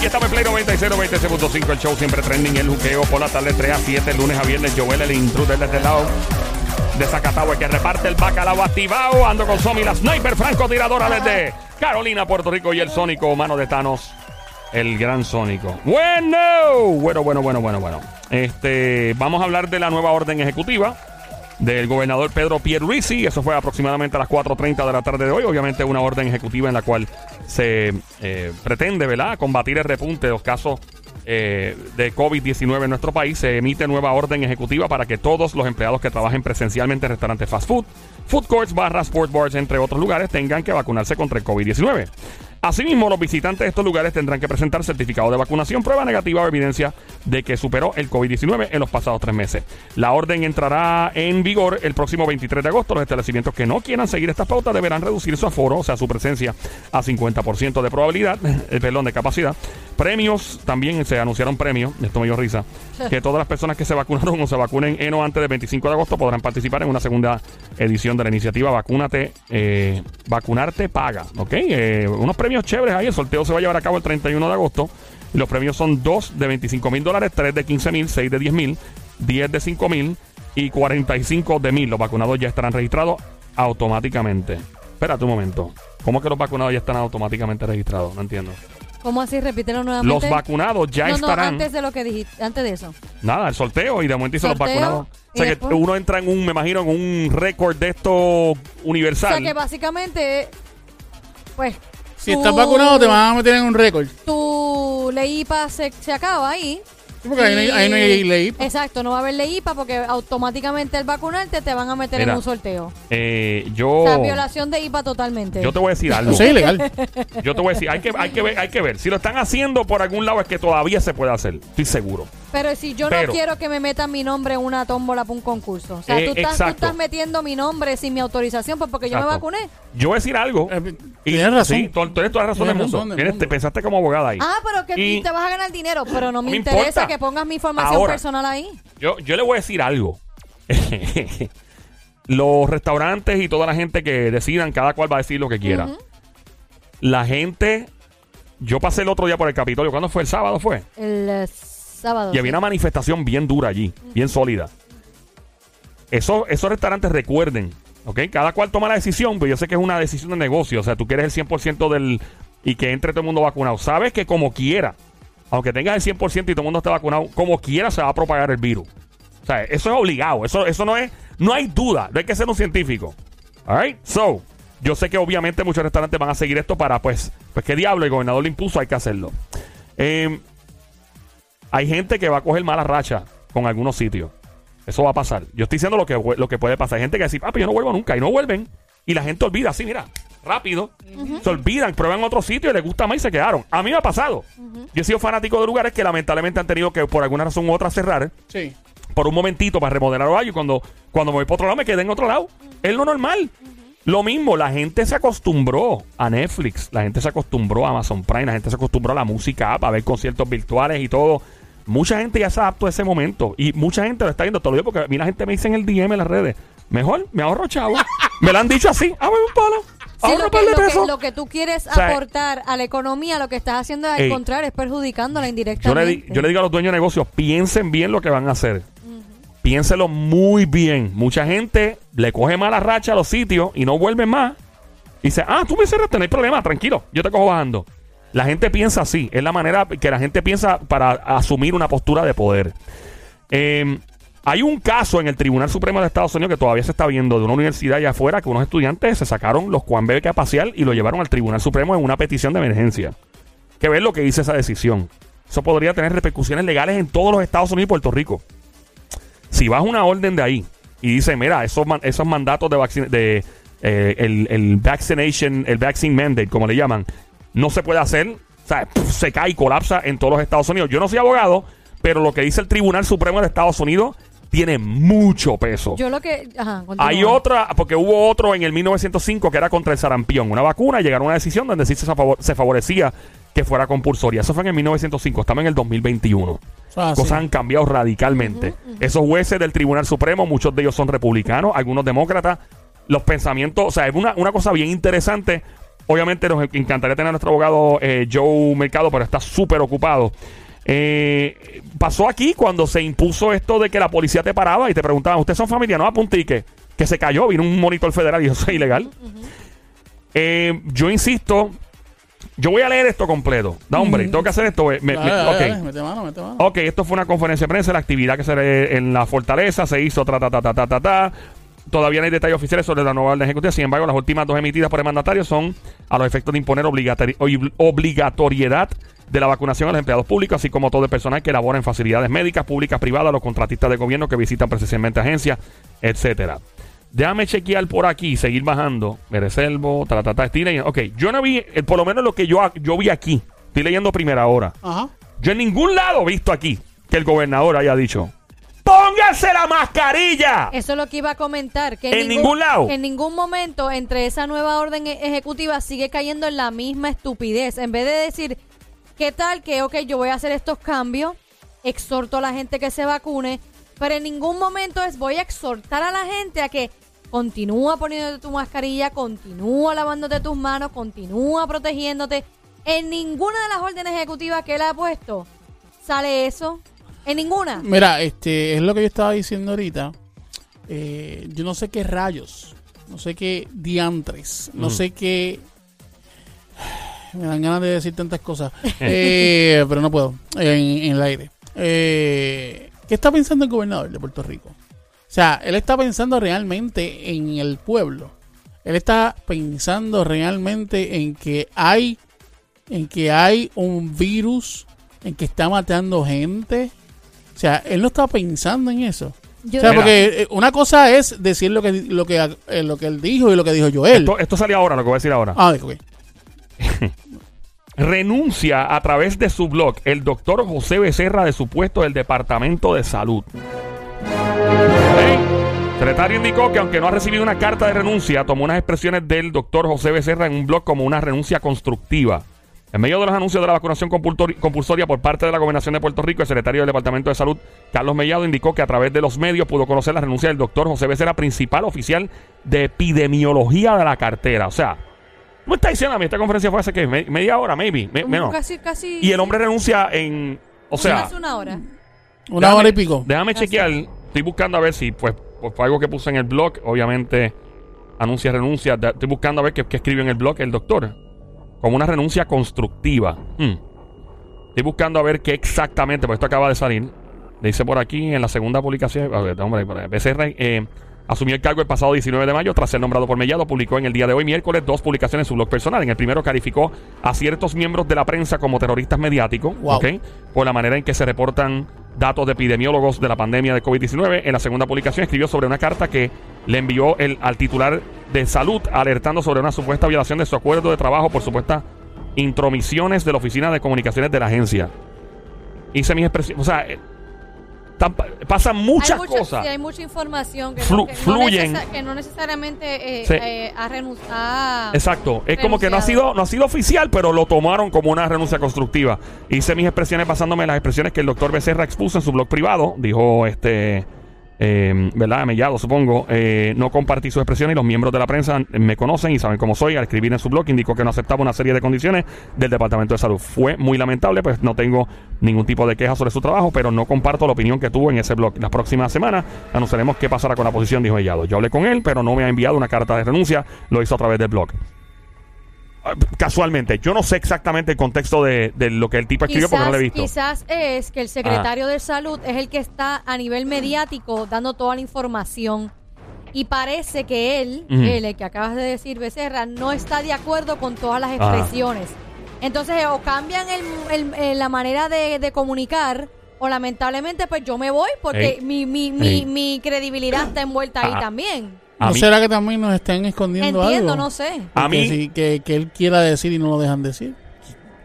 Aquí estamos en Play 96, 96.5, el show siempre trending, el juqueo por la tarde 3 a 7, lunes a viernes, Joel, el intruder desde el lado de Zacatau, que reparte el bacalao activado, ando con Somi, la sniper francotiradora desde Carolina, Puerto Rico, y el sónico, mano de Thanos, el gran sónico. Bueno, bueno, bueno, bueno, bueno, bueno. Este, vamos a hablar de la nueva orden ejecutiva del gobernador Pedro Pierluisi. Eso fue aproximadamente a las 4.30 de la tarde de hoy. Obviamente una orden ejecutiva en la cual se eh, pretende, ¿verdad?, combatir el repunte de los casos eh, de COVID-19 en nuestro país. Se emite nueva orden ejecutiva para que todos los empleados que trabajen presencialmente en restaurantes fast food, food courts, barras, sport bars, entre otros lugares, tengan que vacunarse contra el COVID-19. Asimismo, los visitantes de estos lugares tendrán que presentar certificado de vacunación, prueba negativa o evidencia de que superó el COVID-19 en los pasados tres meses. La orden entrará en vigor el próximo 23 de agosto. Los establecimientos que no quieran seguir estas pautas deberán reducir su aforo, o sea, su presencia, a 50% de probabilidad, el pelón de capacidad. Premios, también se anunciaron premios, esto me dio risa, que todas las personas que se vacunaron o se vacunen en o antes del 25 de agosto podrán participar en una segunda edición de la iniciativa Vacúnate, eh, Vacunarte Paga, ¿ok? Eh, unos premios chéveres ahí. El sorteo se va a llevar a cabo el 31 de agosto. Los premios son 2 de 25 mil dólares, 3 de 15 mil, 6 de 10 mil, 10 de 5 mil y 45 de mil. Los vacunados ya estarán registrados automáticamente. Espérate un momento. ¿Cómo que los vacunados ya están automáticamente registrados? No entiendo. ¿Cómo así? Repítelo nuevamente. Los vacunados ya no, estarán. No, antes de lo que dijiste, antes de eso. Nada, el sorteo y de momento hizo los Sorteo, vacunados. O sea y que después- uno entra en un, me imagino, en un récord de esto O universal. sea que básicamente, pues. Si tu- estás vacunado, te van a meter en un récord. Tu LEIPA se, se acaba ahí. Sí, porque ahí no hay- ahí no hay ley. Exacto, no va a haber LEIPA porque automáticamente al vacunarte te van a meter Mira, en un sorteo. Eh, yo, O sea, violación de IPA totalmente. yo te voy a decir algo. Eso es ilegal. Yo te voy a decir, hay que, hay que ver, hay que ver. Si lo están haciendo por algún lado es que todavía se puede hacer. Estoy seguro. Pero si yo Pero- no quiero que me metan mi nombre en una tómbola para un concurso. O sea, Eh, tú, estás, tú exacto. estás metiendo mi nombre sin mi autorización pues porque yo me vacuné. Yo voy a decir algo. Eh, tienes razón. Sí, tú, tú tienes toda la razón del Tienes mundo. razón del Tienes- mundo. Te pensaste como abogada ahí. Ah, pero que Y- te vas a ganar dinero. Pero no me, me interesa importa. que pongas mi información Ahora. personal ahí. Yo, yo le voy a decir algo. Los restaurantes y toda la gente que decidan, cada cual va a decir lo que quiera. La gente. Yo pasé el otro día por el Capitolio. ¿Cuándo fue? ¿El sábado fue? El eh, sábado. Y había una manifestación bien dura allí, bien sólida. Eso, esos restaurantes recuerden, ¿ok? Cada cual toma la decisión, pero yo sé que es una decisión de negocio. O sea, tú quieres el 100% del... y que entre todo el mundo vacunado. Sabes que como quiera, aunque tengas el 100% y todo el mundo esté vacunado, como quiera se va a propagar el virus. O sea, eso es obligado. Eso, eso no es... No hay duda. No hay que ser un científico. Alright? So, yo sé que obviamente muchos restaurantes van a seguir esto para, pues, pues qué diablo, el gobernador le impuso, hay que hacerlo. Eh, hay gente que va a coger mala racha con algunos sitios. Eso va a pasar. Yo estoy diciendo lo que, lo que puede pasar. Hay gente que dice, ah, pero yo no vuelvo nunca. Y no vuelven. Y la gente olvida así, mira, rápido. Se olvidan, prueban otro sitio y les gusta más y se quedaron. A mí me ha pasado. Yo he sido fanático de lugares que lamentablemente han tenido que por alguna razón u otra cerrar Sí. por un momentito para remodelar o algo y cuando, cuando me voy por otro lado me quedé en otro lado. Es lo normal. Lo mismo, la gente se acostumbró a Netflix, la gente se acostumbró a Amazon Prime, la gente se acostumbró a la música app, a ver conciertos virtuales y todo. Mucha gente ya se adaptó a ese momento y mucha gente lo está viendo. Te lo digo porque a mí la gente me dice en el DM en las redes, mejor me ahorro chavo. me lo han dicho así, ah, un palo. Sí, lo, que, lo, que, lo que tú quieres sea, aportar a la economía, lo que estás haciendo al Ey. contrario, es perjudicándola Yo le, indirectamente. yo le digo a los dueños de negocios, piensen bien lo que van a hacer. Piénselo muy bien. Mucha gente le coge mala racha a los sitios y no vuelve más. Y dice, ah, tú me cerraste, no hay problema, tranquilo, yo te cojo bajando. La gente piensa así, es la manera que la gente piensa para asumir una postura de poder. Eh, hay un caso en el Tribunal Supremo de Estados Unidos que todavía se está viendo de una universidad allá afuera que unos estudiantes se sacaron los Juan Bebé a pasear y lo llevaron al Tribunal Supremo en una petición de emergencia. Que ver lo que dice esa decisión. Eso podría tener repercusiones legales en todos los Estados Unidos y Puerto Rico. Si vas una orden de ahí y dice, mira, esos, esos mandatos de, de eh, el, el vaccination, el vaccine mandate, como le llaman, no se puede hacer, o sea, se cae y colapsa en todos los Estados Unidos. Yo no soy abogado, pero lo que dice el Tribunal Supremo de Estados Unidos tiene mucho peso. Yo lo que. Ajá. Hay otra, porque hubo otro en el 1905 que era contra el sarampión, una vacuna, y llegaron a una decisión donde sí se, favor- se favorecía que fuera compulsoria. Eso fue en el 1905, estamos en el 2021. Ah, sí. Cosas han cambiado radicalmente. Esos jueces del Tribunal Supremo, muchos de ellos son republicanos, algunos demócratas. Los pensamientos, o sea, es una, una cosa bien interesante. Obviamente nos encantaría tener a nuestro abogado eh, Joe Mercado, pero está súper ocupado. Eh, pasó aquí cuando se impuso esto de que la policía te paraba y te preguntaban, ¿ustedes son familia? No, apunte y que, se cayó, vino un monitor federal y eso es ilegal. Eh, yo insisto, yo voy a leer esto completo. Da, hombre, tengo que hacer esto. me- Dale, me- dale, ok. dale, mete mano, mete mano. Ok, esto fue una conferencia de prensa, la actividad que se en la fortaleza se hizo, ta, ta, ta, ta, ta, ta, ta. Todavía no hay detalles oficiales sobre la nueva orden ejecutiva. Sin embargo, las últimas dos emitidas por el mandatario son a los efectos de imponer obligatori- ob- obligatoriedad de la vacunación a los empleados públicos, así como todo el personal que labora en facilidades médicas, públicas, privadas, los contratistas de gobierno que visitan presencialmente agencias, etcétera. Déjame chequear por aquí, seguir bajando. Mereselvo, ta, ta, ta, estoy leyendo. Ok, yo no vi, eh, por lo menos lo que yo, yo vi aquí. Estoy leyendo primera hora. Ajá. Yo en ningún lado he visto aquí que el gobernador haya dicho: ¡Pónganse la mascarilla! Eso es lo que iba a comentar. Que En ningún lado. en ningún momento entre esa nueva orden e- ejecutiva sigue cayendo en la misma estupidez. En vez de decir, ¿qué tal que, ok, yo voy a hacer estos cambios, exhorto a la gente que se vacune, pero en ningún momento es voy a exhortar a la gente a que continúa poniéndote tu mascarilla, continúa lavándote tus manos, continúa protegiéndote. En ninguna de las órdenes ejecutivas que él ha puesto sale eso. En ninguna. Mira, este es lo que yo estaba diciendo ahorita. Eh, yo no sé qué rayos, no sé qué diantres, no Mm. sé qué. Me dan ganas de decir tantas cosas, Eh, pero no puedo en, en el aire. Eh, ¿Qué está pensando el gobernador de Puerto Rico? O sea, él está pensando realmente en el pueblo. Él está pensando realmente en que hay, en que hay un virus, en que está matando gente. O sea, él no está pensando en eso. Yo- o sea, porque eh, una cosa es decir lo que lo que eh, lo que él dijo y lo que dijo Joel. Esto, esto salió ahora, lo que voy a decir ahora. Ah, ok. Renuncia a través de su blog el doctor José Becerra de su puesto del Departamento de Salud. ¿Ok? Secretario indicó que aunque no ha recibido una carta de renuncia, tomó unas expresiones del doctor José Becerra en un blog como una renuncia constructiva. En medio de los anuncios de la vacunación compulsoria por parte de la Gobernación de Puerto Rico, el secretario del Departamento de Salud, Carlos Mellado, indicó que a través de los medios pudo conocer la renuncia del doctor José Becerra, principal oficial de epidemiología de la cartera. O sea, ¿tú me estás diciendo a mí esta conferencia fue hace que media hora, maybe? Me- menos. Casi, casi. Y el hombre renuncia en. O sea, Hace una hora. Una Déjame- hora y pico. Déjame Casi. chequear. Estoy buscando a ver si, pues, pues, fue algo que puse en el blog. Obviamente, anuncia renuncia. Estoy buscando a ver qué, qué escribió en el blog el doctor. Como una renuncia constructiva. Hmm. Estoy buscando a ver qué exactamente, porque esto acaba de salir. Le dice por aquí en la segunda publicación. A ver, hombre. Becerra eh, asumió el cargo el pasado 19 de mayo tras ser nombrado por Mellado. Publicó en el día de hoy, miércoles, dos publicaciones en su blog personal. En el primero calificó a ciertos miembros de la prensa como terroristas mediáticos. Wow. por la manera en que se reportan datos de epidemiólogos de la pandemia de COVID-19. En la segunda publicación escribió sobre una carta que le envió el, al titular de salud alertando sobre una supuesta violación de su acuerdo de trabajo por supuestas intromisiones de la Oficina de Comunicaciones de la agencia. Hice mis expresiones. O sea, pasan muchas hay cosas. sí, hay mucha información que, Flu- no, que, no, fluyen. que no necesariamente eh, Sí. eh, ha renunciado. Exacto, es como que no ha sido no ha sido oficial, pero lo tomaron como una renuncia constructiva. Hice mis expresiones basándome en las expresiones que el doctor Becerra expuso en su blog privado, dijo este eh, ¿verdad? Mellado, supongo. Eh, no compartí sus expresiones y los miembros de la prensa me conocen y saben cómo soy. Al escribir en su blog indicó que no aceptaba una serie de condiciones del Departamento de Salud. Fue muy lamentable, pues no tengo ningún tipo de queja sobre su trabajo, pero no comparto la opinión que tuvo en ese blog. La próxima semana anunciaremos qué pasará con la posición, dijo Mellado. Yo hablé con él, pero no me ha enviado una carta de renuncia, lo hizo a través del blog. Ah, Casualmente, yo no sé exactamente el contexto de, de lo que el tipo escribió porque no lo he visto. quizás es que el secretario de salud es el que está a nivel mediático dando toda la información. Y parece que él, Ujú. él, el que acabas de decir, Becerra, no está de acuerdo con todas las expresiones. Entonces, o cambian el- el- el- la manera de, de comunicar, o lamentablemente, pues yo me voy porque Ey. mi, mi, mi, Ey. mi credibilidad está envuelta ahí Ah. también. A ¿No mí- será que también nos están escondiendo Entiendo, algo? no sé. A Que mí- que, que él quiera decir y no lo dejan decir.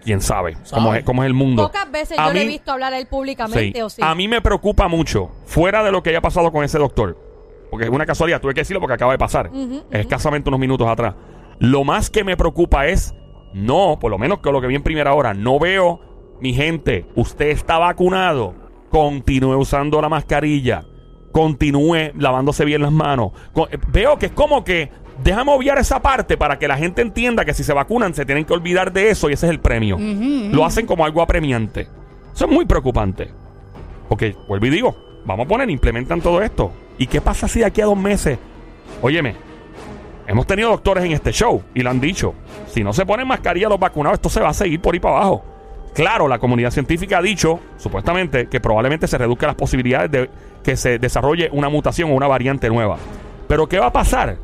quién sabe, Sabe. Cómo, es, cómo es el mundo. Pocas veces A yo le he mí- visto hablar a él Sí. públicamente, o sí. A mí me preocupa mucho, fuera de lo que haya pasado con ese doctor, porque es una casualidad, tuve que decirlo porque acaba de pasar, Ujú, ujú. escasamente unos minutos atrás. Lo más que me preocupa es, no, por lo menos con lo que vi en primera hora, no veo, mi gente, usted está vacunado, continúe usando la mascarilla, continúe lavándose bien las manos. Eh, Veo que es como que déjame obviar esa parte para que la gente entienda que si se vacunan se tienen que olvidar de eso y ese es el premio. Lo hacen como algo apremiante. Eso es muy preocupante. Porque, vuelvo y digo, vamos a poner, implementan todo esto. ¿Y qué pasa si de aquí a dos meses? Óyeme, hemos tenido doctores en este show y lo han dicho. Si no se ponen mascarilla los vacunados, esto se va a seguir por ahí para abajo. Claro, la comunidad científica ha dicho, supuestamente, que probablemente se reduzcan las posibilidades de que se desarrolle una mutación o una variante nueva. Pero ¿qué va a pasar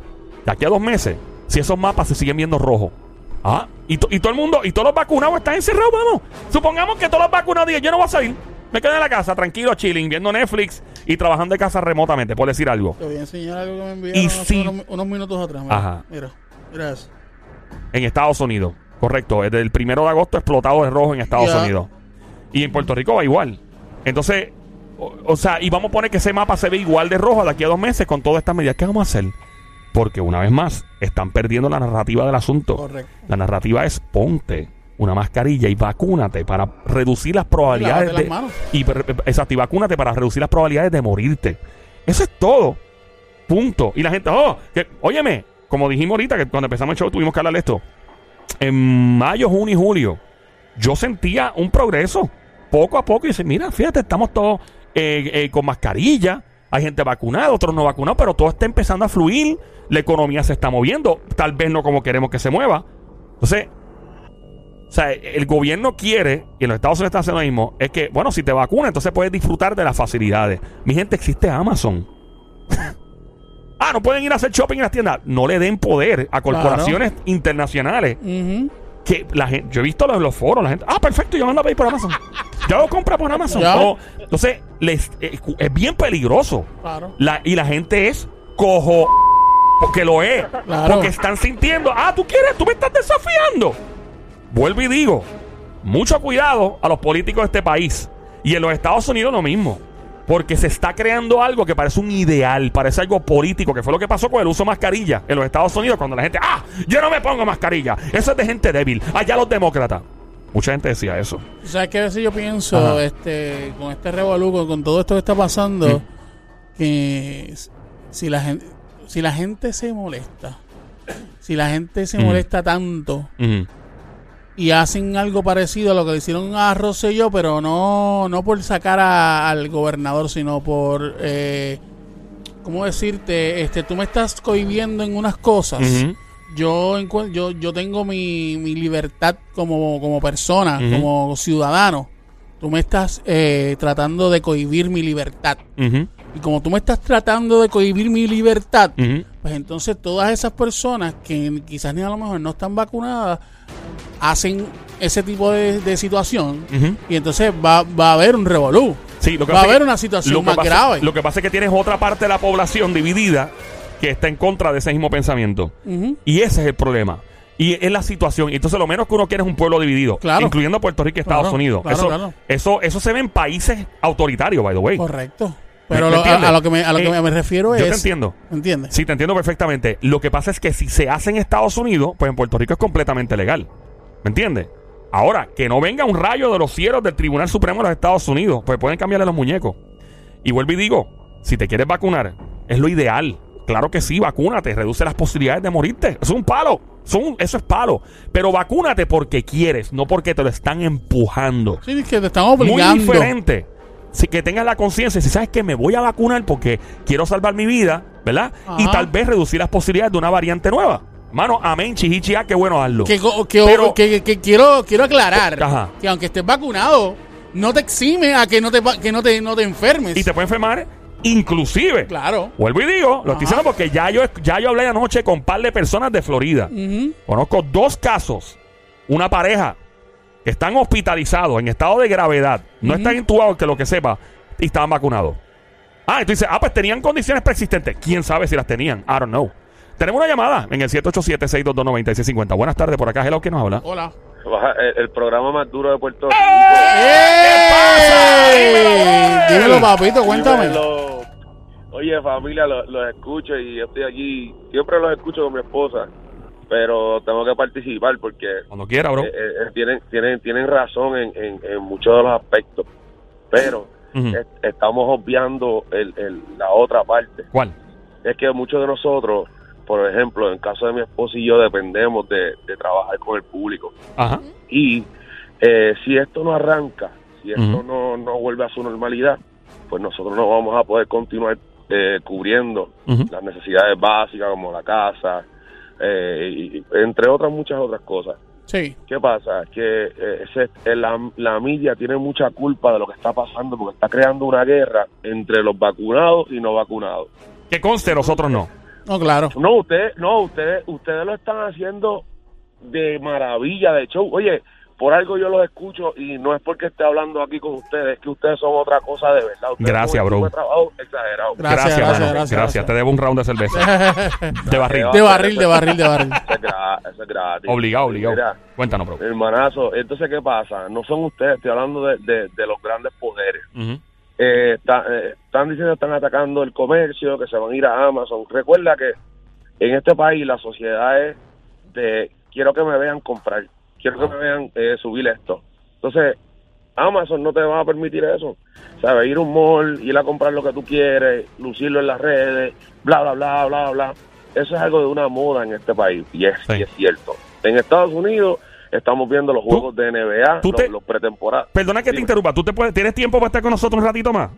de aquí a dos meses si esos mapas se siguen viendo rojos? Ah, y, to- y todo el mundo, y todos los vacunados están encerrados, vamos. Supongamos que todos los vacunados digan, yo no voy a salir. Me quedo en la casa, tranquilo, chilling, viendo Netflix y trabajando de casa remotamente, por decir algo. Te voy a enseñar algo que me enviaron Y hace si- unos, unos minutos atrás. Mira, Ajá. mira, mira eso. En Estados Unidos, correcto. Desde el primero de agosto explotado de rojo en Estados. Unidos. Y en Puerto Rico va igual. Entonces, o, o sea, y vamos a poner que ese mapa se ve igual de rojo de aquí a dos meses con todas estas medidas. ¿Qué vamos a hacer? Porque una vez más, están perdiendo la narrativa del asunto. Correcto. La narrativa es ponte una mascarilla y vacúnate para reducir las probabilidades las de. manos. Y, exacto, y vacúnate para reducir las probabilidades de morirte. Eso es todo. Punto. Y la gente, oh, que, óyeme, como dijimos ahorita, que cuando empezamos el show tuvimos que hablar de esto. En mayo, junio y julio, yo sentía un progreso. Poco a poco, y dice, mira, fíjate, estamos todos eh, eh, con mascarilla. Hay gente vacunada, otros no vacunados, pero todo está empezando a fluir. La economía se está moviendo. Tal vez no como queremos que se mueva. Entonces, o sea, el gobierno quiere, y en los Estados Unidos está haciendo lo mismo, es que, bueno, si te vacunas, entonces puedes disfrutar de las facilidades. Mi gente, existe Amazon. ah, no pueden ir a hacer shopping en las tiendas. No le den poder a corporaciones internacionales. Ujú. Que la gente, yo he visto los, los foros, la gente, ah, perfecto, yo mando a pedir por Amazon. yo lo compro por Amazon. Entonces, les, eh, es bien peligroso. Claro. La, y la gente es cojo. Porque lo es. Claro. Porque están sintiendo, ah, tú quieres, tú me estás desafiando. Vuelvo y digo, mucho cuidado a los políticos de este país. Y en los Estados Unidos lo mismo. Porque se está creando algo que parece un ideal, parece algo político, que fue lo que pasó con el uso de mascarilla en los Estados Unidos, cuando la gente, ah, yo no me pongo mascarilla. Eso es de gente débil. Allá los demócratas. Mucha gente decía eso. ¿Sabes qué veces yo pienso, Ajá. este, con este revolú, con, todo esto que está pasando, que si la gente, si la gente se molesta, si la gente se Mm. molesta tanto. Y hacen algo parecido a lo que le hicieron a Rosselló, pero no, no por sacar a- al gobernador, sino por, eh, ¿cómo decirte? Este, tú me estás cohibiendo en unas cosas. Yo, encuent- yo, yo tengo mi, mi libertad como, como persona, como ciudadano. Tú me estás eh, tratando de cohibir mi libertad. Y como tú me estás tratando de cohibir mi libertad, pues entonces todas esas personas que quizás ni a lo mejor no están vacunadas hacen ese tipo de, de situación. Y entonces va, va a haber un revolú. Sí, lo que Va a haber que- una situación lo más pasa- grave. Lo que pasa es que tienes otra parte de la población dividida que está en contra de ese mismo pensamiento. Y ese es el problema. Y es la situación. Y entonces lo menos que uno quiere es un pueblo dividido. Claro. Incluyendo Puerto Rico y Estados Claro, Unidos. claro, eso. Eso, eso se ve en países autoritarios, by the way. Correcto. ¿Me- Pero me lo- a, lo que me, a lo que Eh, me- refiero yo es... te entiendo. ¿Entiendes? Sí, te entiendo perfectamente. Lo que pasa es que si se hace en Estados Unidos, pues en Puerto Rico es completamente legal. ¿Me entiendes? Ahora, que no venga un rayo de los cielos del Tribunal Supremo de los Estados Unidos, pues pueden cambiarle los muñecos. Y vuelvo y digo, si te quieres vacunar, es lo ideal. Claro que sí, vacúnate, reduce las posibilidades de morirte. Es un palo. Son, eso es palo. Pero vacúnate porque quieres, no porque te lo están empujando. Sí, es que te están Muy obligando. diferente. Si que tengas la conciencia, si sabes que me voy a vacunar porque quiero salvar mi vida, ¿verdad? Y tal vez reducir las posibilidades de una variante nueva. Mano, amén, chihichia, qué bueno hazlo. Que, Pero- que- que quiero, quiero aclarar Ajá. que aunque estés vacunado, no te exime a que no te, que no te, no te enfermes. Y te puede enfermar, inclusive. Claro. Vuelvo y digo, lo estoy Ajá. diciendo porque ya yo, ya yo hablé anoche con un par de personas de Florida. Ujú. Conozco dos casos. Una pareja que están hospitalizados en estado de gravedad. No están intubados, que lo que sepa. Y estaban vacunados. Ah, entonces, ah, pues tenían condiciones preexistentes. ¿Quién sabe si las tenían? I don't know. Tenemos una llamada en el 787-622-9650. Buenas tardes, por acá. Hello, ¿quién nos habla? Hola. Baja- El, el programa más duro de Puerto Rico. ¡Eh! Dímelo, papito, cuéntame. Dímelo. Oye, familia, lo- los escucho y yo estoy aquí. Siempre los escucho con mi esposa, pero tengo que participar porque Cuando quiera, bro. eh, eh, tienen, tienen, tienen razón en, en, en muchos de los aspectos. Pero es- estamos obviando el, el- la otra parte. ¿Cuál? Es que muchos de nosotros, por ejemplo, en caso de mi esposo y yo dependemos de, de trabajar con el público. Ajá. Y eh, si esto no arranca, si esto no, no vuelve a su normalidad, pues nosotros no vamos a poder continuar eh, cubriendo las necesidades básicas como la casa, eh, y- entre otras muchas otras cosas. Sí. ¿Qué pasa? Que eh, ese- eh, la, la media tiene mucha culpa de lo que está pasando porque está creando una guerra entre los vacunados y no vacunados. Que conste, nosotros no. No, claro. No, ustedes, no, ustedes, ustedes lo están haciendo de maravilla, de show. Oye, por algo yo los escucho y no es porque esté hablando aquí con ustedes, es que ustedes son otra cosa de verdad. Ustedes Gracias, bro. trabajo exagerado. Gracias, Gracias, gracias, mano. gracias, gracias. Te debo un round de cerveza. De barril. De barril, de barril, de barril. Eso es gra- eso es gratis. Obligado, obligado. Mira, Cuéntanos, bro. hermanazo, entonces, ¿qué pasa? No son ustedes, estoy hablando de, de- de los grandes poderes. Ujú. Eh, está- eh, están diciendo que están atacando el comercio, que se van a ir a Amazon. Recuerda que en este país la sociedad es de quiero que me vean comprar, quiero que me vean eh, subir esto. Entonces, Amazon no te va a permitir eso. ¿Sabes? Ir a un mall, ir a comprar lo que tú quieres, lucirlo en las redes, bla, bla, bla, bla, bla. Eso es algo de una moda en este país y es, Sí. y es cierto. En Estados Unidos estamos viendo los juegos de NBA, los, te- los pretemporadas. Perdona que te interrumpa. ¿Tú te puedes, tienes tiempo para estar con nosotros un ratito más?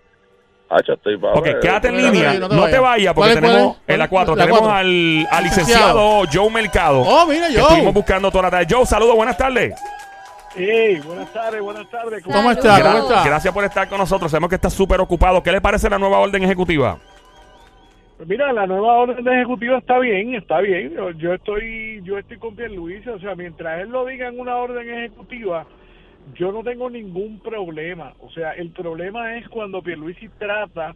Hacho, estoy pa' Ok, ver. quédate en línea. No no te te vayas. porque ¿Cuál es, cuál tenemos en la 4 La tenemos cuatro. al, al Licenciado. Joe Mercado. Oh, mira, que yo. estuvimos buscando toda la tarde. Joe, saludos, buenas tardes. Hey, buenas tardes, buenas tardes. ¿Cómo está? ¿Cómo Gra- está? Gracias por estar con nosotros. Sabemos que estás súper ocupado. ¿Qué le parece la nueva orden ejecutiva? Mira, la nueva orden de ejecutivo está bien, está bien. Yo, yo estoy yo estoy con Pierluisi, o sea, mientras él lo diga en una orden ejecutiva, yo no tengo ningún problema. O sea, el problema es cuando Pierluisi trata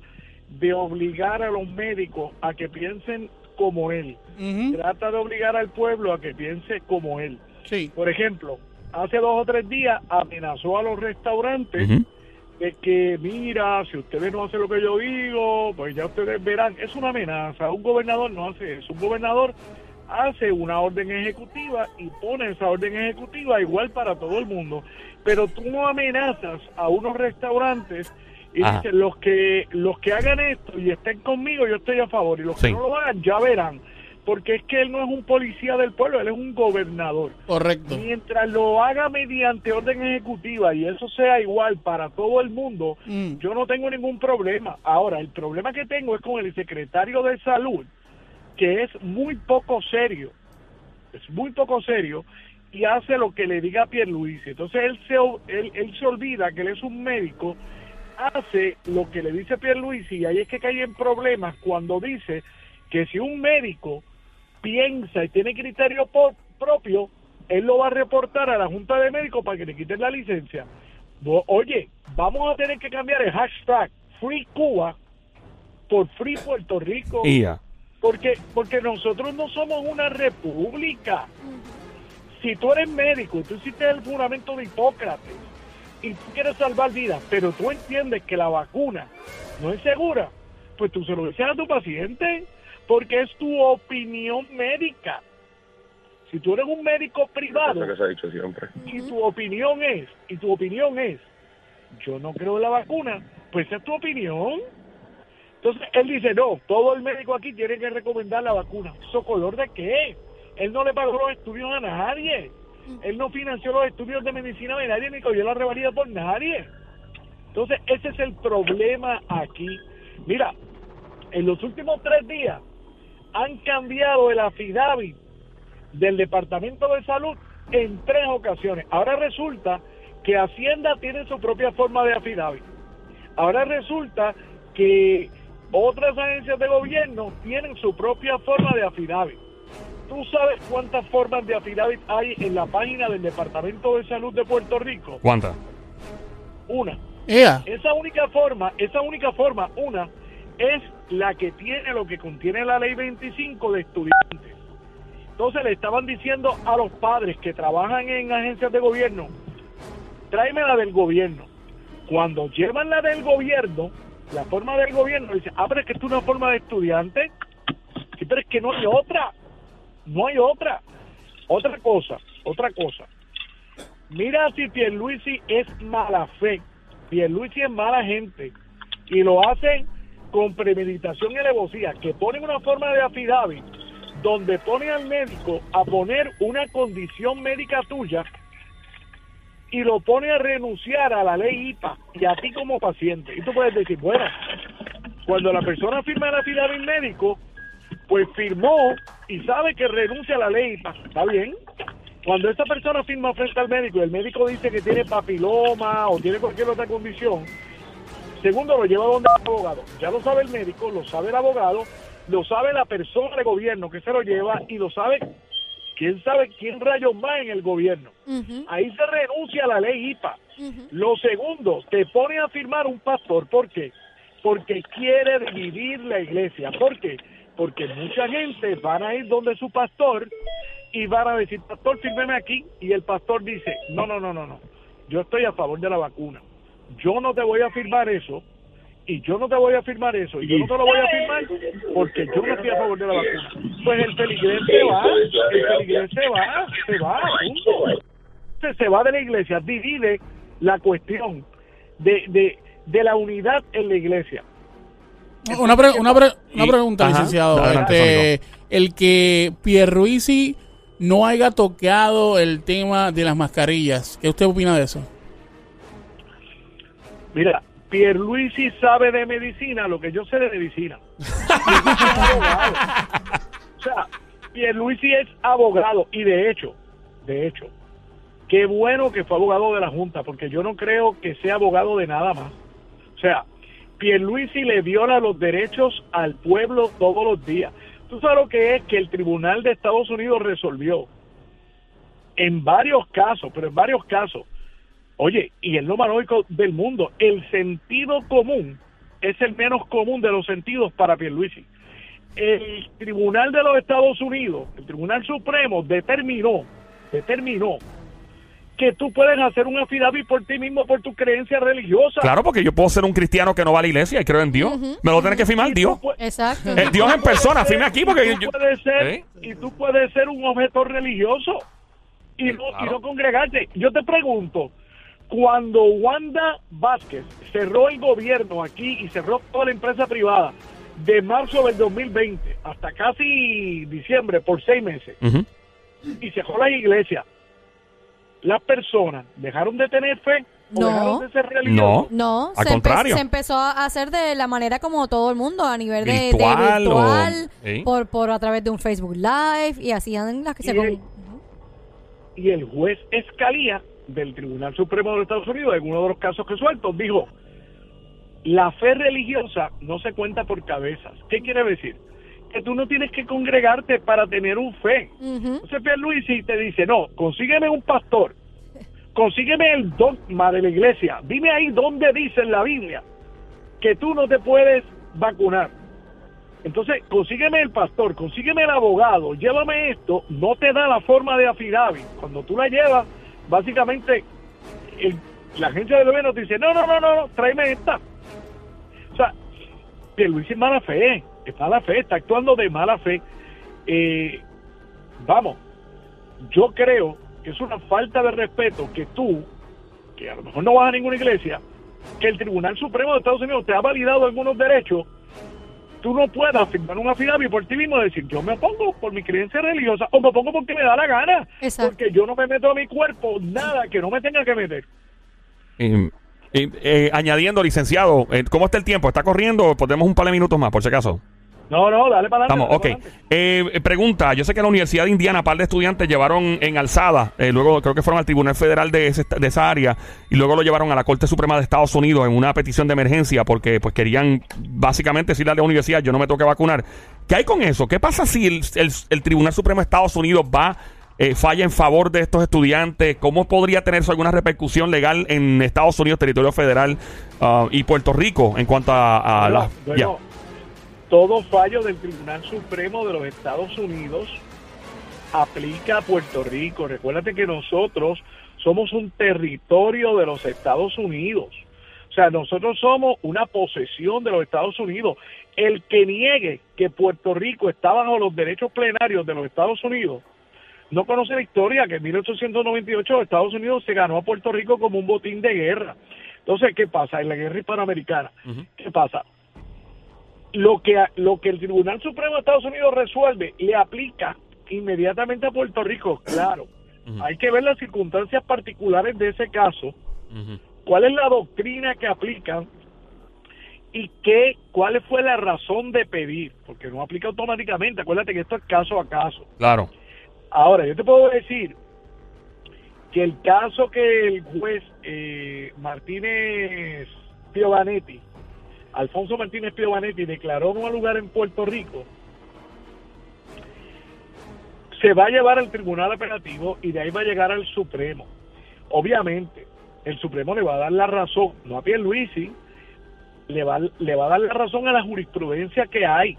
de obligar a los médicos a que piensen como él. Trata de obligar al pueblo a que piense como él. Sí. Por ejemplo, hace dos o tres días amenazó a los restaurantes. De que, mira, si ustedes no hacen lo que yo digo, pues ya ustedes verán. Es una amenaza. Un gobernador no hace eso. Un gobernador hace una orden ejecutiva y pone esa orden ejecutiva igual para todo el mundo. Pero tú no amenazas a unos restaurantes y Ajá. dices, los que, los que hagan esto y estén conmigo, yo estoy a favor. Y los Sí. que no lo hagan, ya verán. Porque es que él no es un policía del pueblo, él es un gobernador. Correcto. Mientras lo haga mediante orden ejecutiva y eso sea igual para todo el mundo, Mm. yo no tengo ningún problema. Ahora, el problema que tengo es con el secretario de salud, que es muy poco serio, es muy poco serio y hace lo que le diga Pierluisi. Entonces él se, él, él se olvida que él es un médico, hace lo que le dice Pierluisi y ahí es que cae en problemas cuando dice que si un médico piensa y tiene criterio po- propio, él lo va a reportar a la Junta de Médicos para que le quiten la licencia. Oye, vamos a tener que cambiar el hashtag Free Cuba por Free Puerto Rico. Porque, porque nosotros no somos una república. Si tú eres médico, tú hiciste el juramento de Hipócrates y tú quieres salvar vidas, pero tú entiendes que la vacuna no es segura, pues tú se lo dices a tu paciente porque es tu opinión médica. Si tú eres un médico privado que se ha dicho siempre. y tu opinión es, y tu opinión es, yo no creo en la vacuna, pues esa es tu opinión. Entonces él dice, no, todo el médico aquí tiene que recomendar la vacuna. ¿Eso color de qué? Él no le pagó los estudios a nadie. Él no financió los estudios de medicina de nadie ni cogió la revalida por nadie. Entonces ese es el problema aquí. Mira, en los últimos tres días han cambiado el affidavit del Departamento de Salud en tres ocasiones. Ahora resulta que Hacienda tiene su propia forma de affidavit. Ahora resulta que otras agencias de gobierno tienen su propia forma de affidavit. ¿Tú sabes cuántas formas de affidavit hay en la página del Departamento de Salud de Puerto Rico? ¿Cuántas? Una. Ea. Esa única forma, esa única forma, una, es la que tiene lo que contiene la ley 25 de estudiantes. Entonces le estaban diciendo a los padres que trabajan en agencias de gobierno, tráeme la del gobierno. Cuando llevan la del gobierno, la forma del gobierno, dice, ah, pero es que es una forma de estudiante. Sí, pero es que no hay otra. No hay otra. Otra cosa, otra cosa. Mira si Pierluisi es mala fe. Pierluisi es mala gente. Y lo hacen con premeditación y alevosía. Que ponen una forma de affidavit donde pone al médico a poner una condición médica tuya y lo pone a renunciar a la ley IPA y a ti como paciente. Y tú puedes decir, bueno, cuando la persona firma el affidavit médico, pues firmó y sabe que renuncia a la ley IPA. ¿Está bien? Cuando esa persona firma frente al médico y el médico dice que tiene papiloma o tiene cualquier otra condición, segundo lo lleva donde el abogado. Ya lo sabe el médico, lo sabe el abogado, lo sabe la persona de gobierno que se lo lleva y lo sabe quién sabe quién rayos más en el gobierno. Ahí se renuncia a la ley IPA. Lo segundo, te pone a firmar un pastor. ¿Por qué? Porque quiere dividir la iglesia. ¿Por qué? Porque mucha gente van a ir donde su pastor y van a decir, pastor, fírmeme aquí. Y el pastor dice, no, no, no, no, no. Yo estoy a favor de la vacuna. Yo no te voy a firmar eso. Y yo no te voy a firmar eso. Y yo no te lo voy a firmar porque yo no estoy a favor de la vacuna. Pues el feligrés se va. El feligrés se va. Se va. punto se, se va de la iglesia, divide la cuestión de, de, de la unidad en la iglesia. Una, pre- una, pre- una pregunta, Ajá. licenciado. Este, el que Pierluisi no haya tocado el tema de las mascarillas. ¿Qué usted opina de eso? Mira, Pierluisi sabe de medicina lo que yo sé de medicina. Pierluisi es abogado. O sea, Pierluisi es abogado y de hecho, de hecho, qué bueno que fue abogado de la Junta, porque yo no creo que sea abogado de nada más. O sea, Pierluisi le viola los derechos al pueblo todos los días. Tú sabes lo que es que el Tribunal de Estados Unidos resolvió en varios casos, pero en varios casos, Oye, y el lo más lógico del mundo, el sentido común es el menos común de los sentidos para Pierluisi. El Tribunal de los Estados Unidos, el Tribunal Supremo, determinó, determinó que tú puedes hacer un affidavit por ti mismo, por tu creencia religiosa. Claro, porque yo puedo ser un cristiano que no va a la iglesia y creo en Dios. Me lo tiene que firmar Dios. Exacto. Eh, Dios en persona, firme aquí porque y tú yo- puedes ser, ¿Eh? y tú puedes ser un objeto religioso y no, y no congregarte. Yo te pregunto, cuando Wanda Vázquez cerró el gobierno aquí y cerró toda la empresa privada de marzo del 2020 hasta casi diciembre por seis meses y cerró las iglesias, las personas dejaron de tener fe o No. dejaron de ser religiosas. No. No, Al se, contrario. se empezó a hacer de la manera como todo el mundo, a nivel de de Virtual o- virtual, por, por a través de un Facebook Live, y hacían las que se... El- y el juez Escalía del Tribunal Supremo de los Estados Unidos, en uno de los casos que sueltos, dijo, la fe religiosa no se cuenta por cabezas. ¿Qué quiere decir? Que tú no tienes que congregarte para tener un fe. Ujú. Entonces Pierluisi te dice, no, consígueme un pastor, consígueme el dogma de la iglesia, dime ahí dónde dice en la Biblia que tú no te puedes vacunar. Entonces, consígueme el pastor, consígueme el abogado, llévame esto, no te da la forma de affidavit. Cuando tú la llevas, básicamente el- la agencia de gobierno te dice, no, no, no, no, tráeme esta. O sea, que Luis es mala fe, es mala fe, está actuando de mala fe. Eh, vamos, yo creo que es una falta de respeto que tú, que a lo mejor no vas a ninguna iglesia, que el Tribunal Supremo de Estados Unidos te ha validado algunos derechos, tú no puedas firmar un affidavit por ti mismo y decir, yo me opongo por mi creencia religiosa o me opongo porque me da la gana, Exacto. porque yo no me meto a mi cuerpo nada que no me tenga que meter. Y- y, eh, añadiendo, licenciado, eh, ¿cómo está el tiempo? ¿Está corriendo? Podemos un par de minutos más, por si acaso. No, no, dale para Estamos, adelante. ok. para adelante. Eh, pregunta, yo sé que la Universidad de Indiana, par de estudiantes llevaron en alzada, eh, luego creo que fueron al Tribunal Federal de, ese- de esa área, y luego lo llevaron a la Corte Suprema de Estados Unidos en una petición de emergencia porque pues querían básicamente decirle a la universidad, yo no me tengo que vacunar. ¿Qué hay con eso? ¿Qué pasa si el, el- el Tribunal Supremo de Estados Unidos va, eh, falla en favor de estos estudiantes? ¿Cómo podría tener eso alguna repercusión legal en Estados Unidos, territorio federal ah, y Puerto Rico en cuanto a, a Bueno, la... bueno, todo fallo del Tribunal Supremo de los Estados Unidos aplica a Puerto Rico. Recuérdate que nosotros somos un territorio de los Estados Unidos. O sea, nosotros somos una posesión de los Estados Unidos. El que niegue que Puerto Rico está bajo los derechos plenarios de los Estados Unidos no conoce la historia que en 1898 Estados Unidos se ganó a Puerto Rico como un botín de guerra. Entonces, ¿qué pasa en la guerra hispanoamericana? ¿Qué pasa? Lo que, lo que el Tribunal Supremo de Estados Unidos resuelve le aplica inmediatamente a Puerto Rico, claro. Hay que ver las circunstancias particulares de ese caso, cuál es la doctrina que aplican y qué, cuál fue la razón de pedir, porque no aplica automáticamente, acuérdate que esto es caso a caso. Claro. Ahora, yo te puedo decir que el caso que el juez eh, Martínez Piovanetti, Alfonso Martínez Piovanetti, declaró no lugar en Puerto Rico, se va a llevar al Tribunal Apelativo y de ahí va a llegar al Supremo. Obviamente, el Supremo le va a dar la razón, no a Pierluisi, le va, le va a dar la razón a la jurisprudencia que hay.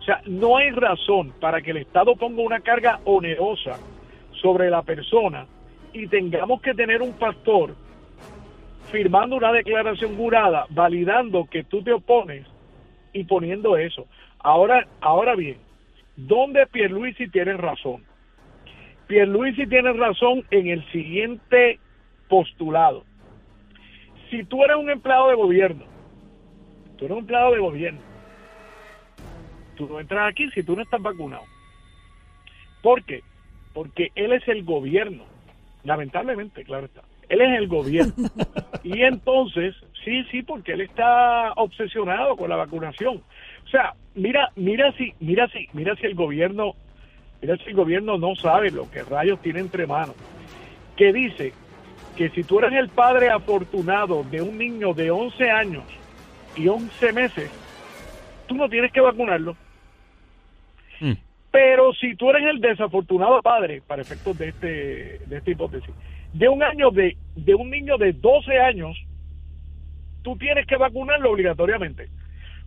O sea, no hay razón para que el Estado ponga una carga onerosa sobre la persona y tengamos que tener un pastor firmando una declaración jurada, validando que tú te opones y poniendo eso. Ahora, ahora bien, ¿dónde Pierluisi tiene razón? Pierluisi tiene razón en el siguiente postulado. Si tú eres un empleado de gobierno, tú eres un empleado de gobierno, tú no entras aquí si tú no estás vacunado. ¿Por qué? Porque él es el gobierno. Lamentablemente, claro está. Él es el gobierno. y entonces, sí, sí, porque él está obsesionado con la vacunación. O sea, mira, mira si, mira si, mira si el gobierno, mira si el gobierno no sabe lo que rayos tiene entre manos. Que dice que si tú eres el padre afortunado de un niño de 11 años y 11 meses, tú no tienes que vacunarlo. Mm. Pero si tú eres el desafortunado padre, para efectos de este de esta hipótesis, de un año de de un niño de 12 años, tú tienes que vacunarlo obligatoriamente.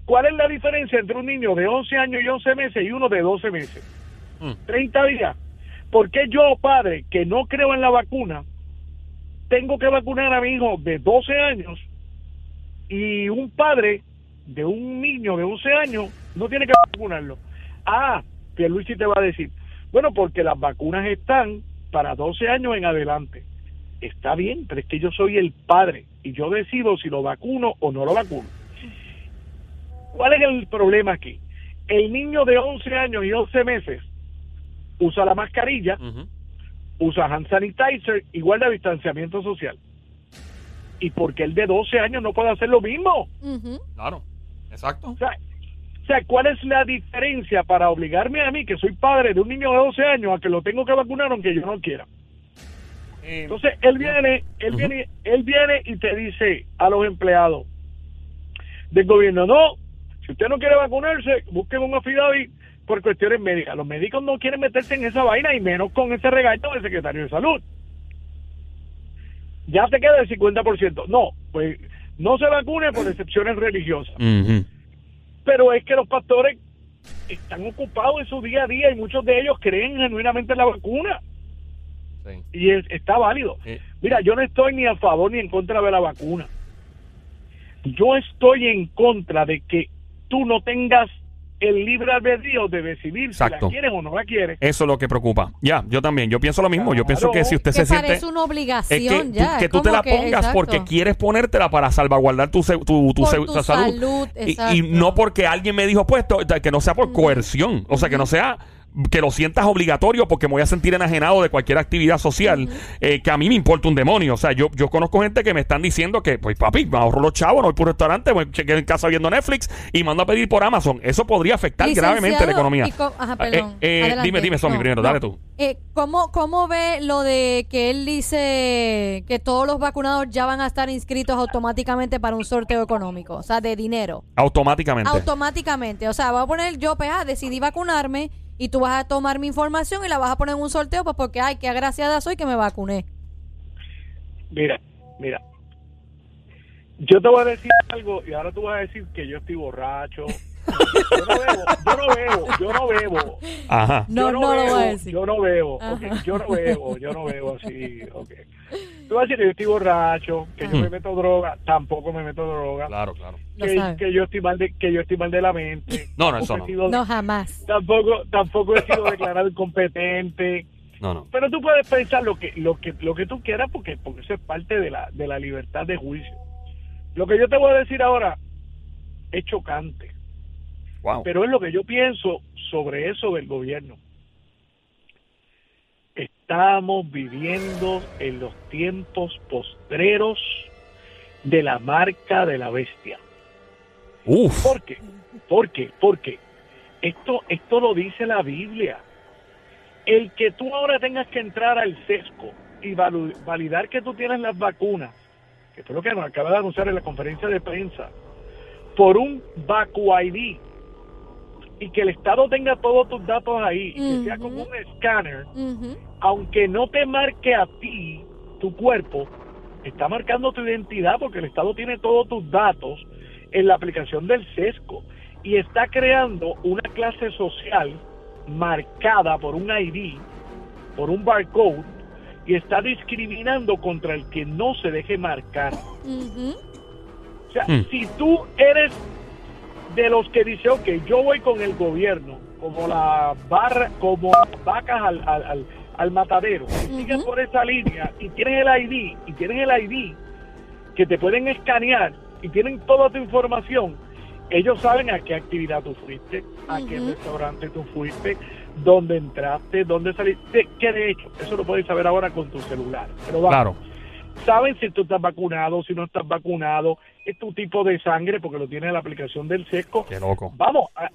¿Cuál es la diferencia entre un niño de 11 años y 11 meses y uno de 12 meses? Mm. 30 días. ¿Por qué yo, padre, que no creo en la vacuna, tengo que vacunar a mi hijo de 12 años y un padre de un niño de 11 años no tiene que vacunarlo? Ah, Pierluisi te va a decir, bueno, porque las vacunas están para 12 años en adelante. Está bien, pero es que yo soy el padre y yo decido si lo vacuno o no lo vacuno. ¿Cuál es el problema aquí? El niño de 11 años y 11 meses usa la mascarilla, usa hand sanitizer y guarda distanciamiento social. ¿Y porque el de 12 años no puede hacer lo mismo? Claro. Exacto. O sea, o sea, ¿cuál es la diferencia para obligarme a mí, que soy padre de un niño de 12 años, a que lo tengo que vacunar aunque yo no quiera? Eh, Entonces, él viene, él viene, él viene y te dice a los empleados del gobierno, no, si usted no quiere vacunarse, busquen un affidavit por cuestiones médicas. Los médicos no quieren meterse en esa vaina y menos con ese regaño del secretario de salud. Ya te queda el 50%. No, pues no se vacune por excepciones religiosas. Pero es que los pastores están ocupados en su día a día y muchos de ellos creen genuinamente en la vacuna Sí. y es- está válido. Mira, yo no estoy ni a favor ni en contra de la vacuna. Yo estoy en contra de que tú no tengas el libre albedrío de decidir Exacto. si la quieres o no la quieres. Eso es lo que preocupa. Ya, yo también. Yo pienso lo mismo. Yo pienso que si usted que se siente. una Es obligación que, tú- ya. que es tú te la que- pongas exacto. porque quieres ponértela para salvaguardar tu, se- tu, tu salud. salud, Y- y, no porque alguien me dijo puesto, que no sea por coerción. O sea, que no sea que lo sientas obligatorio porque me voy a sentir enajenado de cualquier actividad social eh, que a mí me importa un demonio. O sea, yo, yo conozco gente que me están diciendo que, pues papi, me ahorro los chavos, no voy por un restaurante, me chequeo en casa viendo Netflix y mando a pedir por Amazon. Eso podría afectar Licenciado, gravemente la economía. ajá, Eh, perdón. eh, Adelante. dime, dime, Somi, No, primero, no. dale tú. Eh, ¿cómo, ¿Cómo ve lo de que él dice que todos los vacunados ya van a estar inscritos automáticamente para un sorteo económico? O sea, de dinero. Automáticamente. Automáticamente. O sea, voy a poner yo, pues, ah, decidí vacunarme y tú vas a tomar mi información y la vas a poner en un sorteo, pues porque, ay, qué agraciada soy que me vacuné. Mira, mira. Yo te voy a decir algo y ahora tú vas a decir que yo estoy borracho. Yo no bebo, yo no bebo, yo no bebo. Ajá. No, Yo no, lo bebo, voy a decir. Yo no bebo, ok, Ajá. yo no bebo, yo no bebo así, ok. Tú vas a decir que yo estoy borracho, que yo me meto droga, tampoco me meto droga. Claro, claro. Que, que yo estoy mal de, que yo estoy mal de la mente. No, no, eso no. sido- No, jamás. Tampoco, tampoco he sido declarado incompetente. No, no. Pero tú puedes pensar lo que, lo que, lo que tú quieras porque, porque eso es parte de la, de la libertad de juicio. Lo que yo te voy a decir ahora es chocante. Wow. Pero es lo que yo pienso sobre eso del gobierno. Estamos viviendo en los tiempos postreros de la marca de la bestia. Uf. ¿Por qué? ¿Por qué? Porque esto, esto lo dice la Biblia. El que tú ahora tengas que entrar al sesco y validar que tú tienes las vacunas, que fue lo que nos acaba de anunciar en la conferencia de prensa, por un Vacu ID y que el Estado tenga todos tus datos ahí que sea como un escáner, aunque no te marque a ti tu cuerpo, está marcando tu identidad porque el Estado tiene todos tus datos en la aplicación del SESCO y está creando una clase social marcada por un ID, por un barcode y está discriminando contra el que no se deje marcar. O sea, Hmm. si tú eres de los que dice, ok, yo voy con el gobierno, como la barra, como las vacas al, al, al, al matadero, y sigues Ujú. por esa línea y tienes el ID, y tienes el ID que te pueden escanear y tienen toda tu información, ellos saben a qué actividad tú fuiste, a qué restaurante tú fuiste, dónde entraste, dónde saliste, que de hecho, eso lo puedes saber ahora con tu celular. Pero vamos, Claro. Saben si tú estás vacunado, si no estás vacunado, es tu tipo de sangre, porque lo tiene en la aplicación del SESCO. Qué loco. Vamos, a-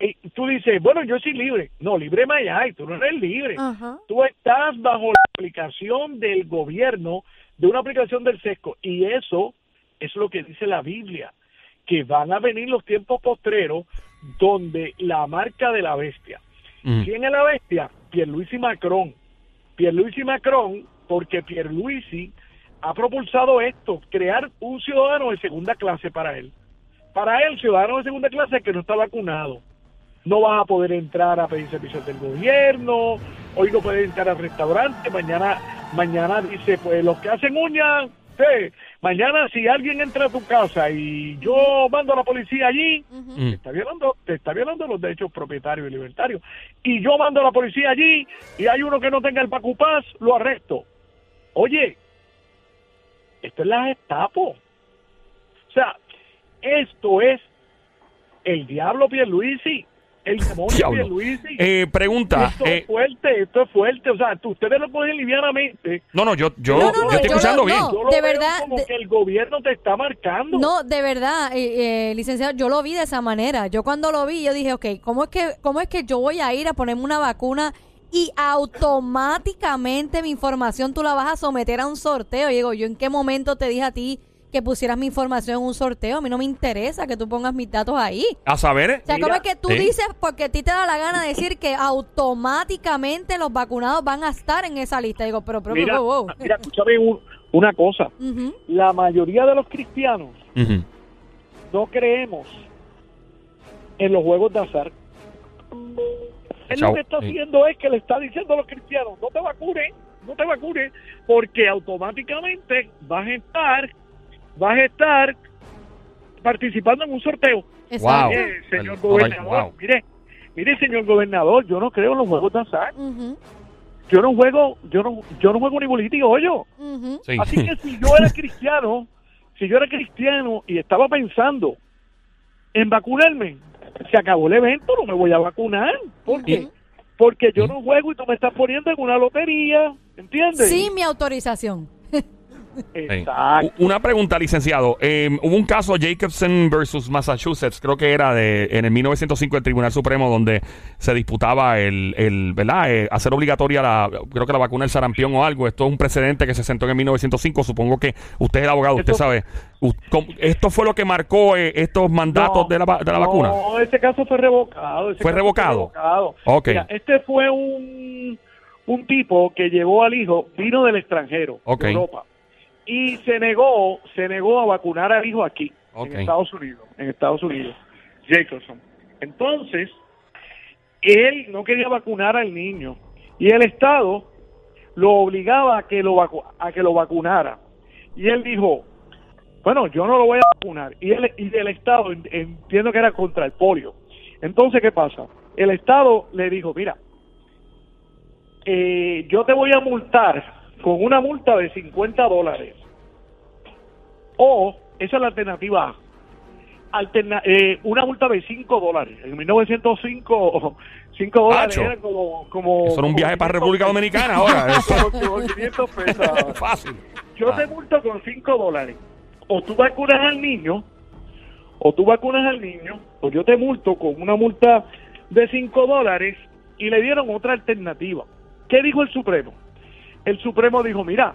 eh, tú dices, bueno, yo soy libre. No, libre Mayay, tú no eres libre. Ajá. Tú estás bajo la aplicación del gobierno, de una aplicación del SESCO, y eso es lo que dice la Biblia, que van a venir los tiempos postreros donde la marca de la bestia. Mm. ¿Quién es la bestia? Pierluisi Macron. Pierluisi Macron, porque Pierluisi ha propulsado esto, crear un ciudadano de segunda clase para él. Para él, ciudadano de segunda clase que no está vacunado. No vas a poder entrar a pedir servicios del gobierno, hoy no puedes entrar al restaurante, mañana, mañana dice, pues los que hacen uñas, sí, mañana si alguien entra a tu casa y yo mando a la policía allí, te está violando, te está violando los derechos propietarios y libertarios. Y yo mando a la policía allí y hay uno que no tenga el Pacupaz, lo arresto. Oye, esto es la Gestapo. O sea, esto es el diablo Pierluisi, el demonio Diablo. Pierluisi. Eh, pregunta. esto eh, es fuerte, esto es fuerte. O sea, tú- ustedes lo cogen livianamente. no, no, yo, yo, No, no, yo no, estoy escuchando bien. no. Yo lo de veo verdad, como de- que el gobierno te está marcando. No, de verdad, eh, eh, licenciado, yo lo vi de esa manera. Yo cuando lo vi, yo dije, ok, ¿cómo es que, cómo es que yo voy a ir a ponerme una vacuna y automáticamente mi información tú la vas a someter a un sorteo? Y digo, ¿yo en qué momento te dije a ti que pusieras mi información en un sorteo? A mí no me interesa que tú pongas mis datos ahí. A saber, eh, O sea, ¿cómo Mira, es que tú sí. dices, porque a ti te da la gana de decir que automáticamente los vacunados van a estar en esa lista? Digo, pero, pero, Mira, wow, wow. mira, escúchame un- una cosa. La mayoría de los cristianos no creemos en los juegos de azar. Él Chao, lo que está haciendo es que le está diciendo a los cristianos, no te vacunes, no te vacunes, porque automáticamente vas a estar, vas a estar participando en un sorteo. Wow. Mire, señor El- gobernador, wow. mire, mire, señor gobernador, yo no creo en los juegos de azar. Yo no juego, yo no, yo no juego ni bolita y hoyo. ujú. Sí. Así que si yo era cristiano, si yo era cristiano y estaba pensando en vacunarme, se acabó el evento, no me voy a vacunar. ¿Por qué? Porque yo no juego y tú me estás poniendo en una lotería, ¿entiendes? Sin mi autorización. Exacto. Una pregunta, licenciado. Eh, hubo un caso Jacobson versus Massachusetts, creo que era de en el 1905 el Tribunal Supremo donde se disputaba el, el ¿verdad? Eh, hacer obligatoria la, creo que la vacuna del sarampión o algo. Esto es un precedente que se sentó en el 1905. Supongo que usted es el abogado, usted sabe. Esto fue lo que marcó eh, estos mandatos No, de la, de la no, vacuna. ese caso fue revocado. ese ¿Fue caso revocado? revocado. Ok. Mira, este fue un, un tipo que llevó al hijo, vino del extranjero, Ok. de Europa, y se negó, se negó a vacunar al hijo aquí, en Estados Unidos, en Estados Unidos, Jacobson. Entonces, él no quería vacunar al niño y el Estado lo obligaba a que lo vacu- a que lo vacunara. Y él dijo, bueno, yo no lo voy a vacunar. Y, el, y el Estado, en- entiendo que era contra el polio. Entonces, ¿qué pasa? El Estado le dijo, mira, eh, yo te voy a multar con una multa de 50 dólares. O, esa es la alternativa A. alterna- eh, una multa de 5 dólares. En 1905, 5 dólares era como, como... Eso era un viaje para 500 República pesos. Dominicana ahora. Como 500 pesos. fácil. Yo Ah. te multo con 5 dólares. O tú vacunas al niño, o tú vacunas al niño, o yo te multo con una multa de 5 dólares y le dieron otra alternativa. ¿Qué dijo el Supremo? El Supremo dijo, mira,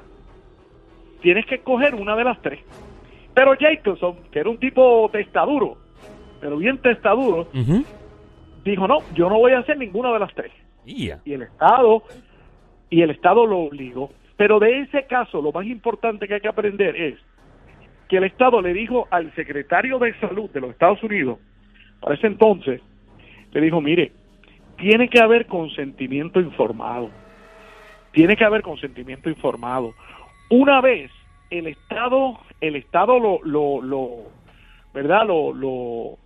tienes que escoger una de las tres. Pero Jacobson, que era un tipo testaduro, pero bien testaduro, dijo, no, yo no voy a hacer ninguna de las tres y el Estado y el Estado lo obligó. Pero de ese caso, lo más importante que hay que aprender es que el Estado le dijo al secretario de Salud de los Estados Unidos, para ese entonces, le dijo, mire, tiene que haber consentimiento informado. Tiene que haber consentimiento informado. Una vez el Estado, el Estado lo, lo, lo ¿verdad? Lo, lo,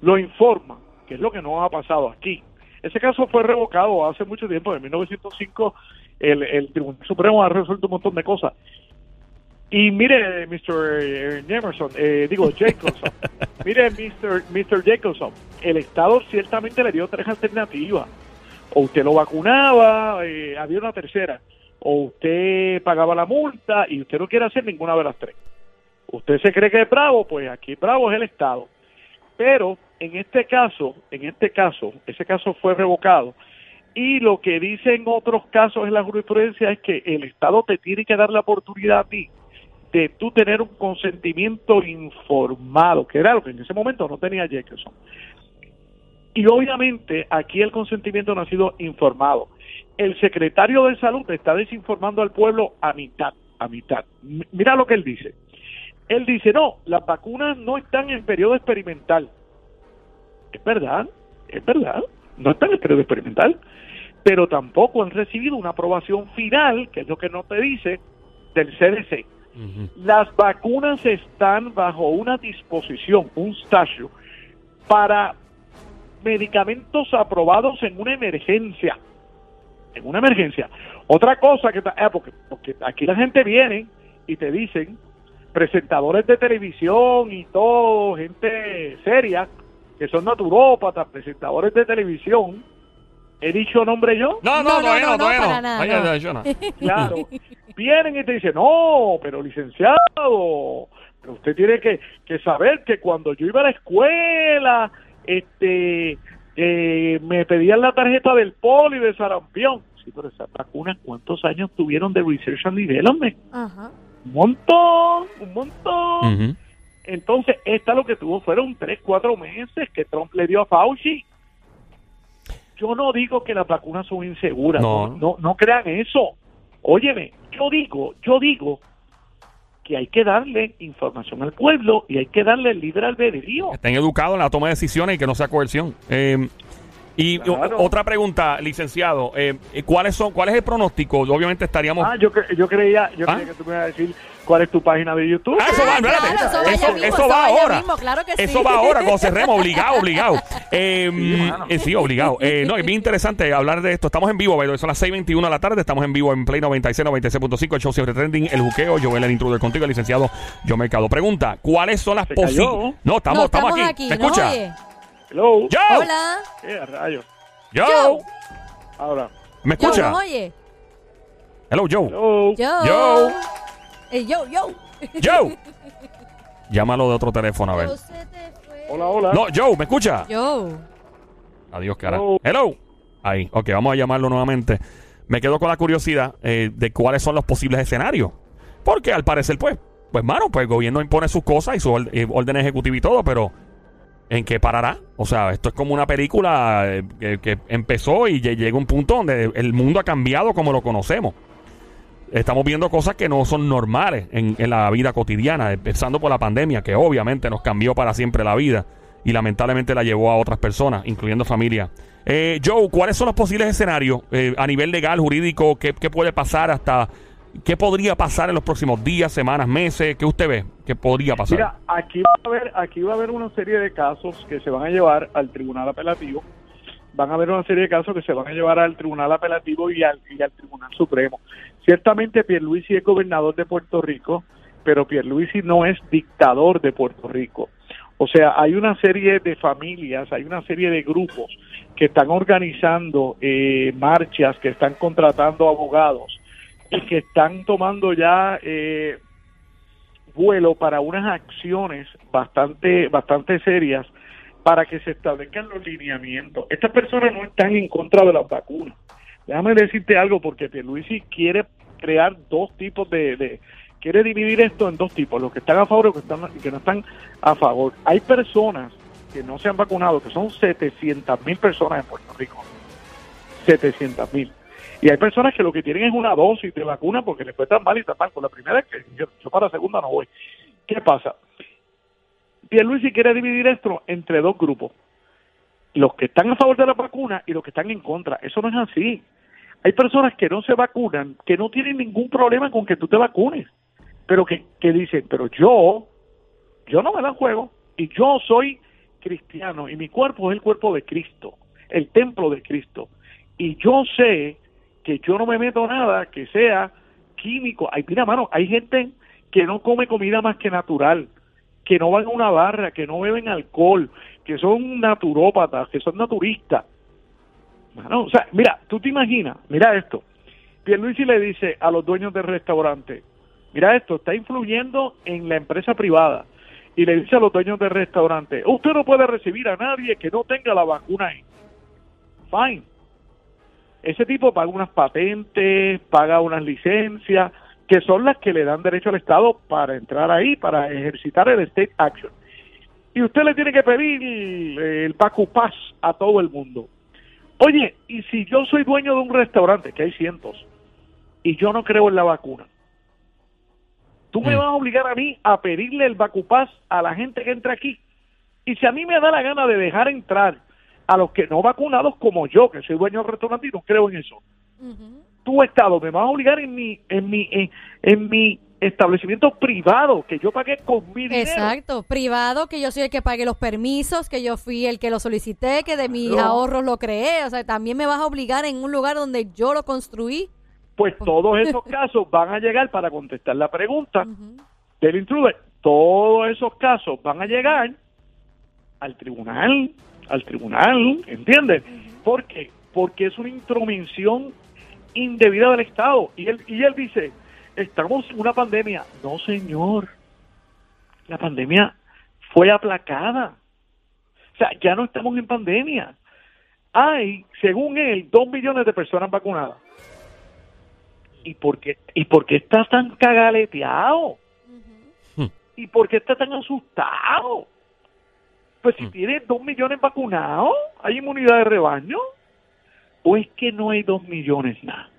lo informa, que es lo que no ha pasado aquí. Ese caso fue revocado hace mucho tiempo, en 1905 el, el Tribunal Supremo ha resuelto un montón de cosas. Y mire, Mr. Emerson, eh, digo Jacobson, mire, Mr. Mr. Jacobson, el Estado ciertamente le dio tres alternativas. O usted lo vacunaba, eh, había una tercera, o usted pagaba la multa y usted no quiere hacer ninguna de las tres. Usted se cree que es bravo, pues aquí bravo es el Estado. Pero en este caso, en este caso, ese caso fue revocado. Y lo que dicen otros casos en la jurisprudencia es que el Estado te tiene que dar la oportunidad a ti de tú tener un consentimiento informado, que era lo que en ese momento no tenía Jefferson. Y obviamente aquí el consentimiento no ha sido informado. El secretario de salud está desinformando al pueblo a mitad, a mitad. M- Mira lo que él dice. Él dice, no, las vacunas no están en periodo experimental. Es verdad, es verdad, no están en periodo experimental, pero tampoco han recibido una aprobación final, que es lo que no te dice, del CDC. Las vacunas están bajo una disposición, un statute, para medicamentos aprobados en una emergencia. En una emergencia. Otra cosa que... ta- ah, porque, porque aquí la gente viene y te dicen, presentadores de televisión y todo, gente seria, que son naturópatas, presentadores de televisión. ¿He dicho nombre yo? No, no, No, no, para nada, no. Claro. Vienen y te dicen, no, pero licenciado, pero usted tiene que, que saber que cuando yo iba a la escuela, este, eh, me pedían la tarjeta del poli de sarampión. Sí, pero esas vacunas, ¿cuántos años tuvieron de research and development? Ajá. Un montón, un montón. Entonces, esta lo que tuvo fueron tres, cuatro meses que Trump le dio a Fauci. Yo no digo que las vacunas son inseguras, No. no, no, no crean eso. Óyeme, yo digo, yo digo que hay que darle información al pueblo y hay que darle el libre albedrío. Estén educados en la toma de decisiones y que no sea coerción. Eh, y Claro. o- otra pregunta, licenciado. eh, ¿Cuáles son, ¿Cuál es el pronóstico? Obviamente estaríamos... Ah, yo, cre- yo creía, yo ¿Ah? creía que tú me ibas a decir cuál es tu página de YouTube. Ah, eso va, espérate. claro, eso va eso, mismo, eso eso ahora. mismo, claro que eso sí. va ahora, cuando cerremos, obligado, obligado. Eh, Sí, mano. eh, sí, obligado. Eh, no, es bien interesante hablar de esto. Estamos en vivo, by the way, son las 6.21 de la tarde. Estamos en vivo en Play 96, 96.5, el show siempre trending, el juqueo, Joel el intruder contigo, el licenciado Yo Mercado. Pregunta, ¿cuáles son las posibilidades? No, estamos, no, estamos, aquí. ¿Me ¿nos escucha? oye? Hello. Yo, Hola. A rayos. yo, Yo. Ahora. ¿me Yo, escucha? ¿nos oye? Hello, Joe. Hello. Yo. Yo. Eh, yo, yo. Joe. Llámalo de otro teléfono, a ver. Yo. Hola, hola. No, Joe, ¿me escucha? Yo. Adiós, cara. Hello. Hello. Ahí, ok, vamos a llamarlo nuevamente. Me quedo con la curiosidad eh, de cuáles son los posibles escenarios. Porque al parecer, pues, pues, mano, pues el gobierno impone sus cosas y su ord- eh, orden ejecutivo y todo, pero ¿en qué parará? O sea, esto es como una película eh, que, que empezó y lle- llega un punto donde el mundo ha cambiado como lo conocemos. Estamos viendo cosas que no son normales en, en la vida cotidiana, empezando por la pandemia, que obviamente nos cambió para siempre la vida y lamentablemente la llevó a otras personas, incluyendo familia. Eh, Joe, ¿cuáles son los posibles escenarios eh, a nivel legal, jurídico? ¿qué, qué puede pasar hasta... ¿Qué podría pasar en los próximos días, semanas, meses? ¿Qué usted ve que podría pasar? Mira, aquí va a haber, aquí va a haber una serie de casos que se van a llevar al tribunal apelativo. Van a haber una serie de casos que se van a llevar al tribunal apelativo y al, tribunal supremo. Ciertamente Pierluisi es gobernador de Puerto Rico, pero Pierluisi no es dictador de Puerto Rico. O sea, hay una serie de familias, hay una serie de grupos que están organizando eh, marchas, que están contratando abogados y que están tomando ya eh, vuelo para unas acciones bastante, bastante serias para que se establezcan los lineamientos. Estas personas no están en contra de las vacunas. Déjame decirte algo porque Pierluisi quiere crear dos tipos de, quiere dividir esto en dos tipos, los que están a favor y los que, están, que no están a favor. Hay personas que no se han vacunado, que son 700 mil personas en Puerto Rico. 700 mil. Y hay personas que lo que tienen es una dosis de vacuna porque les fue tan mal y tan mal. Con la primera que yo, yo para la segunda no voy. ¿Qué pasa? Pierluisi quiere dividir esto entre dos grupos. Los que están a favor de la vacuna y los que están en contra. Eso no es así. Hay personas que no se vacunan, que no tienen ningún problema con que tú te vacunes, pero que, que dicen, pero yo, yo no me la juego y yo soy cristiano y mi cuerpo es el cuerpo de Cristo, el templo de Cristo. Y yo sé que yo no me meto nada que sea químico. Ay, mira, mano, hay gente que no come comida más que natural, que no van a una barra, que no beben alcohol, que son naturópatas, que son naturistas. Mano, o sea, mira, tú te imaginas, mira esto. Pierluisi le dice a los dueños del restaurante, mira esto, está influyendo en la empresa privada. Y le dice a los dueños del restaurante, usted no puede recibir a nadie que no tenga la vacuna ahí. Fine. Ese tipo paga unas patentes, paga unas licencias, que son las que le dan derecho al Estado para entrar ahí, para ejercitar el State Action. Y usted le tiene que pedir el Pacu a todo el mundo. Oye, y si yo soy dueño de un restaurante, que hay cientos, y yo no creo en la vacuna, tú me Mm. vas a obligar a mí a pedirle el vacupaz a la gente que entra aquí. Y si a mí me da la gana de dejar entrar a los que no vacunados como yo, que soy dueño del restaurante y no creo en eso, tu estado me vas a obligar en mi en mi en, en mi establecimiento privado que yo pagué con mi dinero. Exacto, privado, que yo soy el que pague los permisos, que yo fui el que lo solicité, que de mis ahorros lo creé, o sea, también me vas a obligar en un lugar donde yo lo construí. Pues todos esos casos van a llegar para contestar la pregunta del intruder. Todos esos casos van a llegar al tribunal, al tribunal, ¿entiendes? ¿Por qué? Porque es una intromisión indebida del Estado. Y él, y él dice, estamos en una pandemia. No, señor. La pandemia fue aplacada. O sea, ya no estamos en pandemia. Hay, según él, dos millones de personas vacunadas. ¿Y por qué, y por qué está tan cagaleteado? ¿Y por qué está tan asustado? Pues si Mm. tiene dos millones vacunados, ¿hay inmunidad de rebaño? ¿O es que no hay dos millones nada?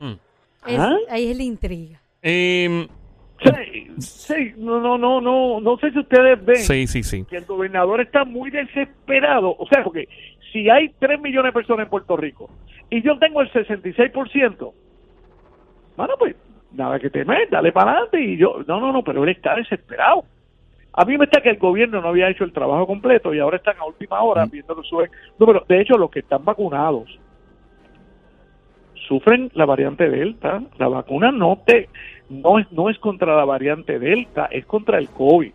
Mm. Es- ¿Ah? ahí es la intriga. Em, Sí, sí, no, no, no, no, no sé si ustedes ven sí, sí, sí. que el gobernador está muy desesperado. O sea, porque si hay 3 millones de personas en Puerto Rico y yo tengo el 66%, bueno, pues nada que temer, dale para adelante. Y yo, no, no, no, pero él está desesperado. A mí me está que el gobierno no había hecho el trabajo completo y ahora están a última hora viendo los sube números. De hecho, los que están vacunados sufren la variante Delta. La vacuna no te no es no es contra la variante Delta, es contra el COVID.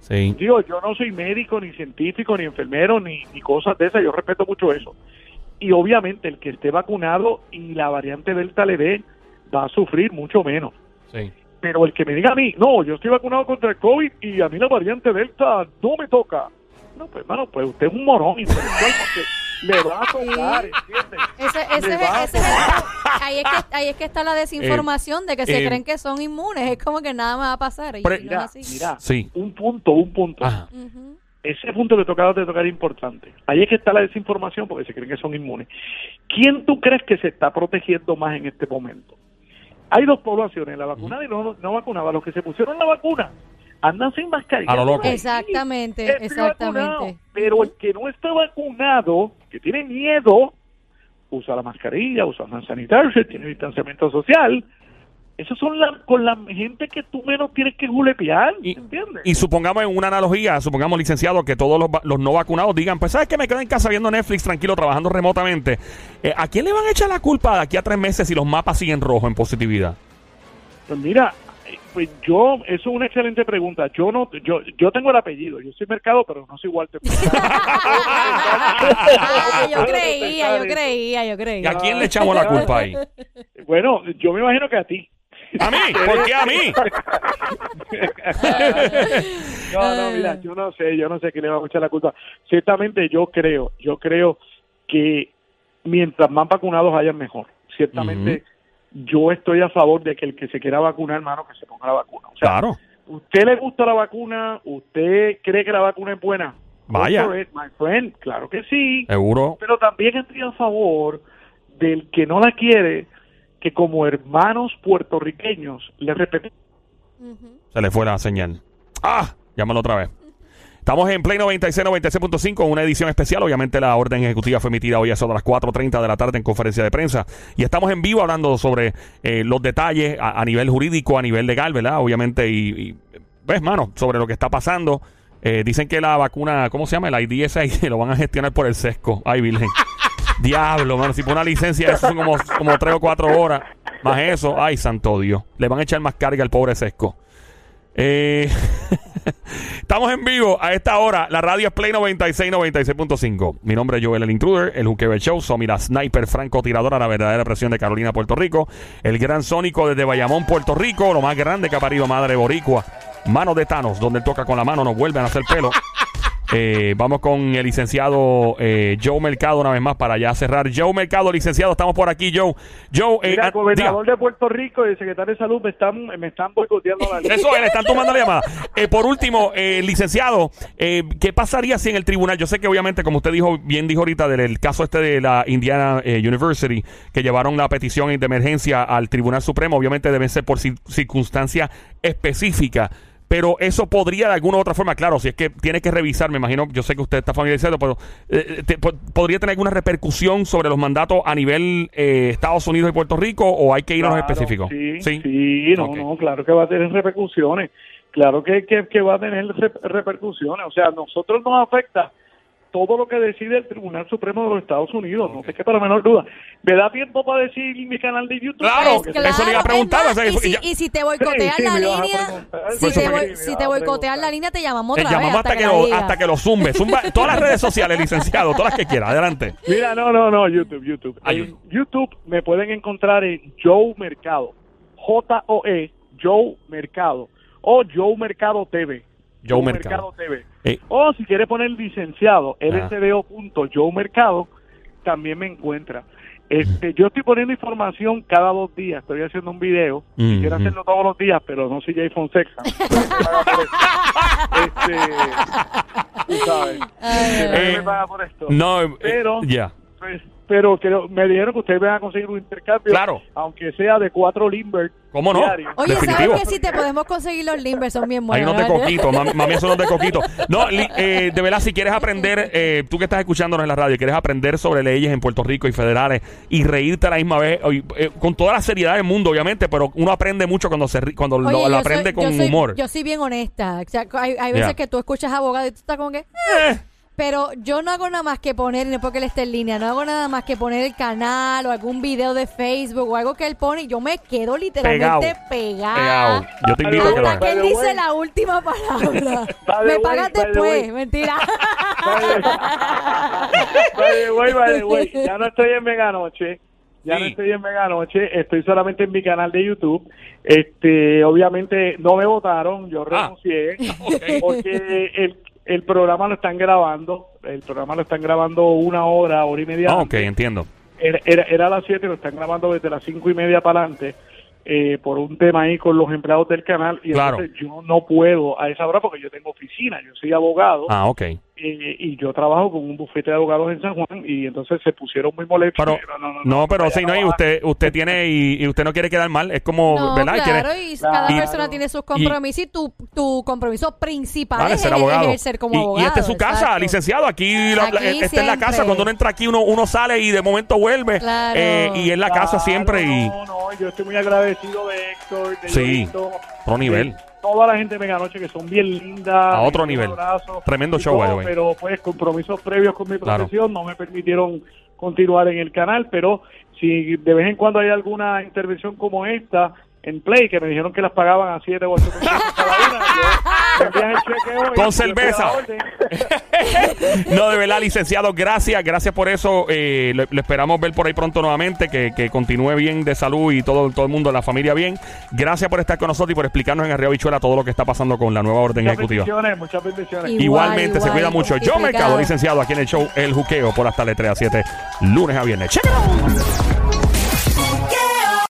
Sí. Digo, yo no soy médico, ni científico, ni enfermero, ni, ni cosas de esas, yo respeto mucho eso. Y obviamente el que esté vacunado y la variante Delta le dé, va a sufrir mucho menos. Sí. Pero el que me diga a mí, no, yo estoy vacunado contra el COVID y a mí la variante Delta no me toca. No, pues hermano, pues usted es un morón intelectual porque le va a tocar, ¿entiendes? Ese, ese, Le es- va a es ahí, es que, ahí es que está la desinformación de que se eh, creen que son inmunes. Es como que nada me va a pasar. Y no Mira, es así. mira, Sí. un punto, un punto. Ajá. Ese punto que tocaba de tocar es importante. Ahí es que está la desinformación porque se creen que son inmunes. ¿Quién tú crees que se está protegiendo más en este momento? Hay dos poblaciones, la vacunada y no, no vacunada. Los que se pusieron la vacuna andan sin mascarilla. A lo loco. Exactamente, exactamente. vacunado. Pero el que no está vacunado, que tiene miedo, usa la mascarilla, usa hand sanitizer, tiene distanciamiento social. Esos son la, con la gente que tú menos tienes que julepear, Y- ¿entiendes? Y supongamos en una analogía, supongamos licenciado, que todos los, no vacunados digan, pues sabes que me quedo en casa viendo Netflix tranquilo, trabajando remotamente. Eh, ¿A quién le van a echar la culpa de aquí a tres meses si los mapas siguen rojos en positividad? Pues mira, Pues yo, eso es una excelente pregunta. Yo no, yo, yo tengo el apellido, yo soy mercado, pero no soy Walter. Ah, yo creía, yo creía, yo ¿Y creía. a quién le echamos la culpa ahí? Bueno, yo me imagino que a ti. ¿A mí? ¿Por qué a mí? No, no, mira, yo no sé, yo no sé quién le va a echar la culpa. Ciertamente yo creo, yo creo que mientras más vacunados hayan mejor. Ciertamente yo estoy a favor de que el que se quiera vacunar, hermano, que se ponga la vacuna. O sea, Claro. ¿usted le gusta la vacuna? ¿Usted cree que la vacuna es buena? Vaya. It, my friend. Claro que sí. Seguro. Pero también estoy a favor del que no la quiere, que como hermanos puertorriqueños le respetemos. Se le fue la señal. ¡Ah! Llámalo otra vez. Estamos en Play 96, 96.5, una edición especial. Obviamente la orden ejecutiva fue emitida hoy a eso de las 4.30 de la tarde en conferencia de prensa. Y estamos en vivo hablando sobre eh, los detalles a, a nivel jurídico, a nivel legal, ¿verdad? Obviamente, y, y, ves, mano, sobre lo que está pasando. Eh, dicen que la vacuna, ¿cómo se llama? El IDS lo van a gestionar por el sesco. Ay, virgen. Diablo, mano. Si por una licencia eso son como, 3 o 4 horas. Más eso. Ay, santo Dios. Le van a echar más carga al pobre sesco. Eh, estamos en vivo a esta hora. La radio es Play 96, 96.5. Mi nombre es Joel el Intruder, el Juqueo Show. Somi la sniper francotiradora, la verdadera presión de Carolina, Puerto Rico. El gran sónico desde Bayamón, Puerto Rico. Lo más grande que ha parido madre boricua. Mano de Thanos, donde él toca con la mano, nos vuelven a hacer pelo. Eh, vamos con el licenciado eh, Joe Mercado una vez más para ya cerrar. Joe Mercado, licenciado, estamos por aquí, Joe. Joe, eh, Mira, ah, el gobernador diga. de Puerto Rico y el secretario de Salud me están, me están boicoteando la. Eso es, le están tomando la llamada. Eh, por último, eh, licenciado, eh, ¿qué pasaría si en el tribunal, yo sé que obviamente, como usted dijo, bien dijo ahorita del el caso este de la Indiana University, que llevaron la petición de emergencia al Tribunal Supremo, obviamente deben ser por cir- circunstancia específica. Pero eso podría de alguna u otra forma, claro, si es que tiene que revisar, me imagino, yo sé que usted está familiarizado, pero eh, te- po- podría tener alguna repercusión sobre los mandatos a nivel eh, Estados Unidos y Puerto Rico o hay que ir a los Claro, específicos. Sí, sí, no, no, claro que va a tener repercusiones. Claro que, que, que va a tener re- repercusiones. O sea, a nosotros nos afecta todo lo que decide el Tribunal Supremo de los Estados Unidos. No te quepa la menor duda. ¿Me da tiempo para decir mi canal de YouTube? Claro, que eso le iba a es preguntar, más, o sea, y, si, ya- y si te boicotean Sí, la línea, si te, me si te boicotean la línea, te llamamos otra vez llamamos hasta, hasta que, lo, hasta que lo zumbe. Zumba todas las redes sociales, licenciado, todas las que quiera. Adelante. Mira, no, no, no, YouTube, YouTube. En YouTube me pueden encontrar en Joe Mercado. J-O-E, Joe Mercado. O Joe Mercado TV. Joe Mercado. TV. Eh. O si quiere poner licenciado, Ajá. lsdo.joe Mercado, también me encuentra. Este, yo estoy poniendo información cada dos días. Estoy haciendo un video. Mm, Quisiera mm. hacerlo todos los días, pero no soy Jay Fonseca. este, tú sabes. Nadie me paga por esto. No, eh, Pero- ya. Pues, pero creo- me dijeron que ustedes van a conseguir un intercambio, Claro. aunque sea de cuatro Limber ¿Cómo no? diarios. Oye, Definitivo. ¿sabes que si te podemos conseguir los limbers? Son bien Hay buenos. unos de coquito, mami, mami, esos unos de coquito. No, li- eh, de verdad, si quieres aprender, eh, tú que estás escuchándonos en la radio, quieres aprender sobre leyes en Puerto Rico y federales y reírte a la misma vez, y, eh, con toda la seriedad del mundo, obviamente, pero uno aprende mucho cuando se ri- cuando lo, Oye, lo yo aprende soy- con yo soy- humor. Yo soy bien honesta. O sea, hay, hay veces que tú escuchas abogado y tú estás como que... Pero yo no hago nada más que poner, no es porque él esté en línea, no hago nada más que poner el canal o algún video de Facebook o algo que él pone y yo me quedo literalmente pegada. pegado. Yo te invito a que lo Hasta que hagas. él dice way. la última palabra. Me pagas después, way. mentira. Way, by the way, ya no estoy en Mega Noche. Ya no estoy en Mega Noche, estoy solamente en mi canal de YouTube. Este, obviamente no me votaron, yo Ah. renuncié porque el, el programa lo están grabando, el programa lo están grabando una hora, hora y media. Ah, ok, entiendo. Era, era, era a las 7, lo están grabando desde las cinco y media para adelante. eh, por un tema ahí con los empleados del canal y Claro. entonces yo no puedo a esa hora porque yo tengo oficina, yo soy abogado Ah, ok. Eh, y yo trabajo con un bufete de abogados en San Juan y entonces se pusieron muy molestos. Pero, Pero no, no, no, pero sí, no, y usted, usted tiene, y, y usted no quiere quedar mal, es como, No, ¿verdad? Y claro, y cada Claro. persona tiene sus compromisos y, tu, tu compromiso principal Vale, es ser abogado. ejercer como y, abogado. y esta es su casa, exacto. licenciado. Aquí, la- Aquí esta es la casa. Cuando uno entra aquí, uno, uno sale y de momento vuelve. Claro. Eh, y es la casa siempre. Y No, no, yo estoy muy agradecido de Héctor, de Sí, nivel. de Toda la gente de Meganoche que son bien lindas. A otro nivel. abrazo Tremendo show, by todo, way. Pero pues compromisos previos con mi Claro. profesión no me permitieron continuar en el canal, pero si de vez en cuando hay alguna intervención como esta, en Play que me dijeron que las pagaban a 7 o 8 pesos cada una. Yo. Con cerveza. No, de verdad, licenciado, gracias, gracias por eso. Eh, lo, lo esperamos ver por ahí pronto nuevamente, que, que continúe bien de salud y todo, todo el mundo, la familia bien. Gracias por estar con nosotros y por explicarnos en Arriba Bichuela todo lo que está pasando con la nueva orden Muchas ejecutiva. bendiciones, muchas bendiciones. Igual, Igualmente, se igual, cuida mucho. Yo. Mercado, licenciado, aquí en el show El Juqueo por hasta las 3 a 7, lunes a viernes. ¡Check it out!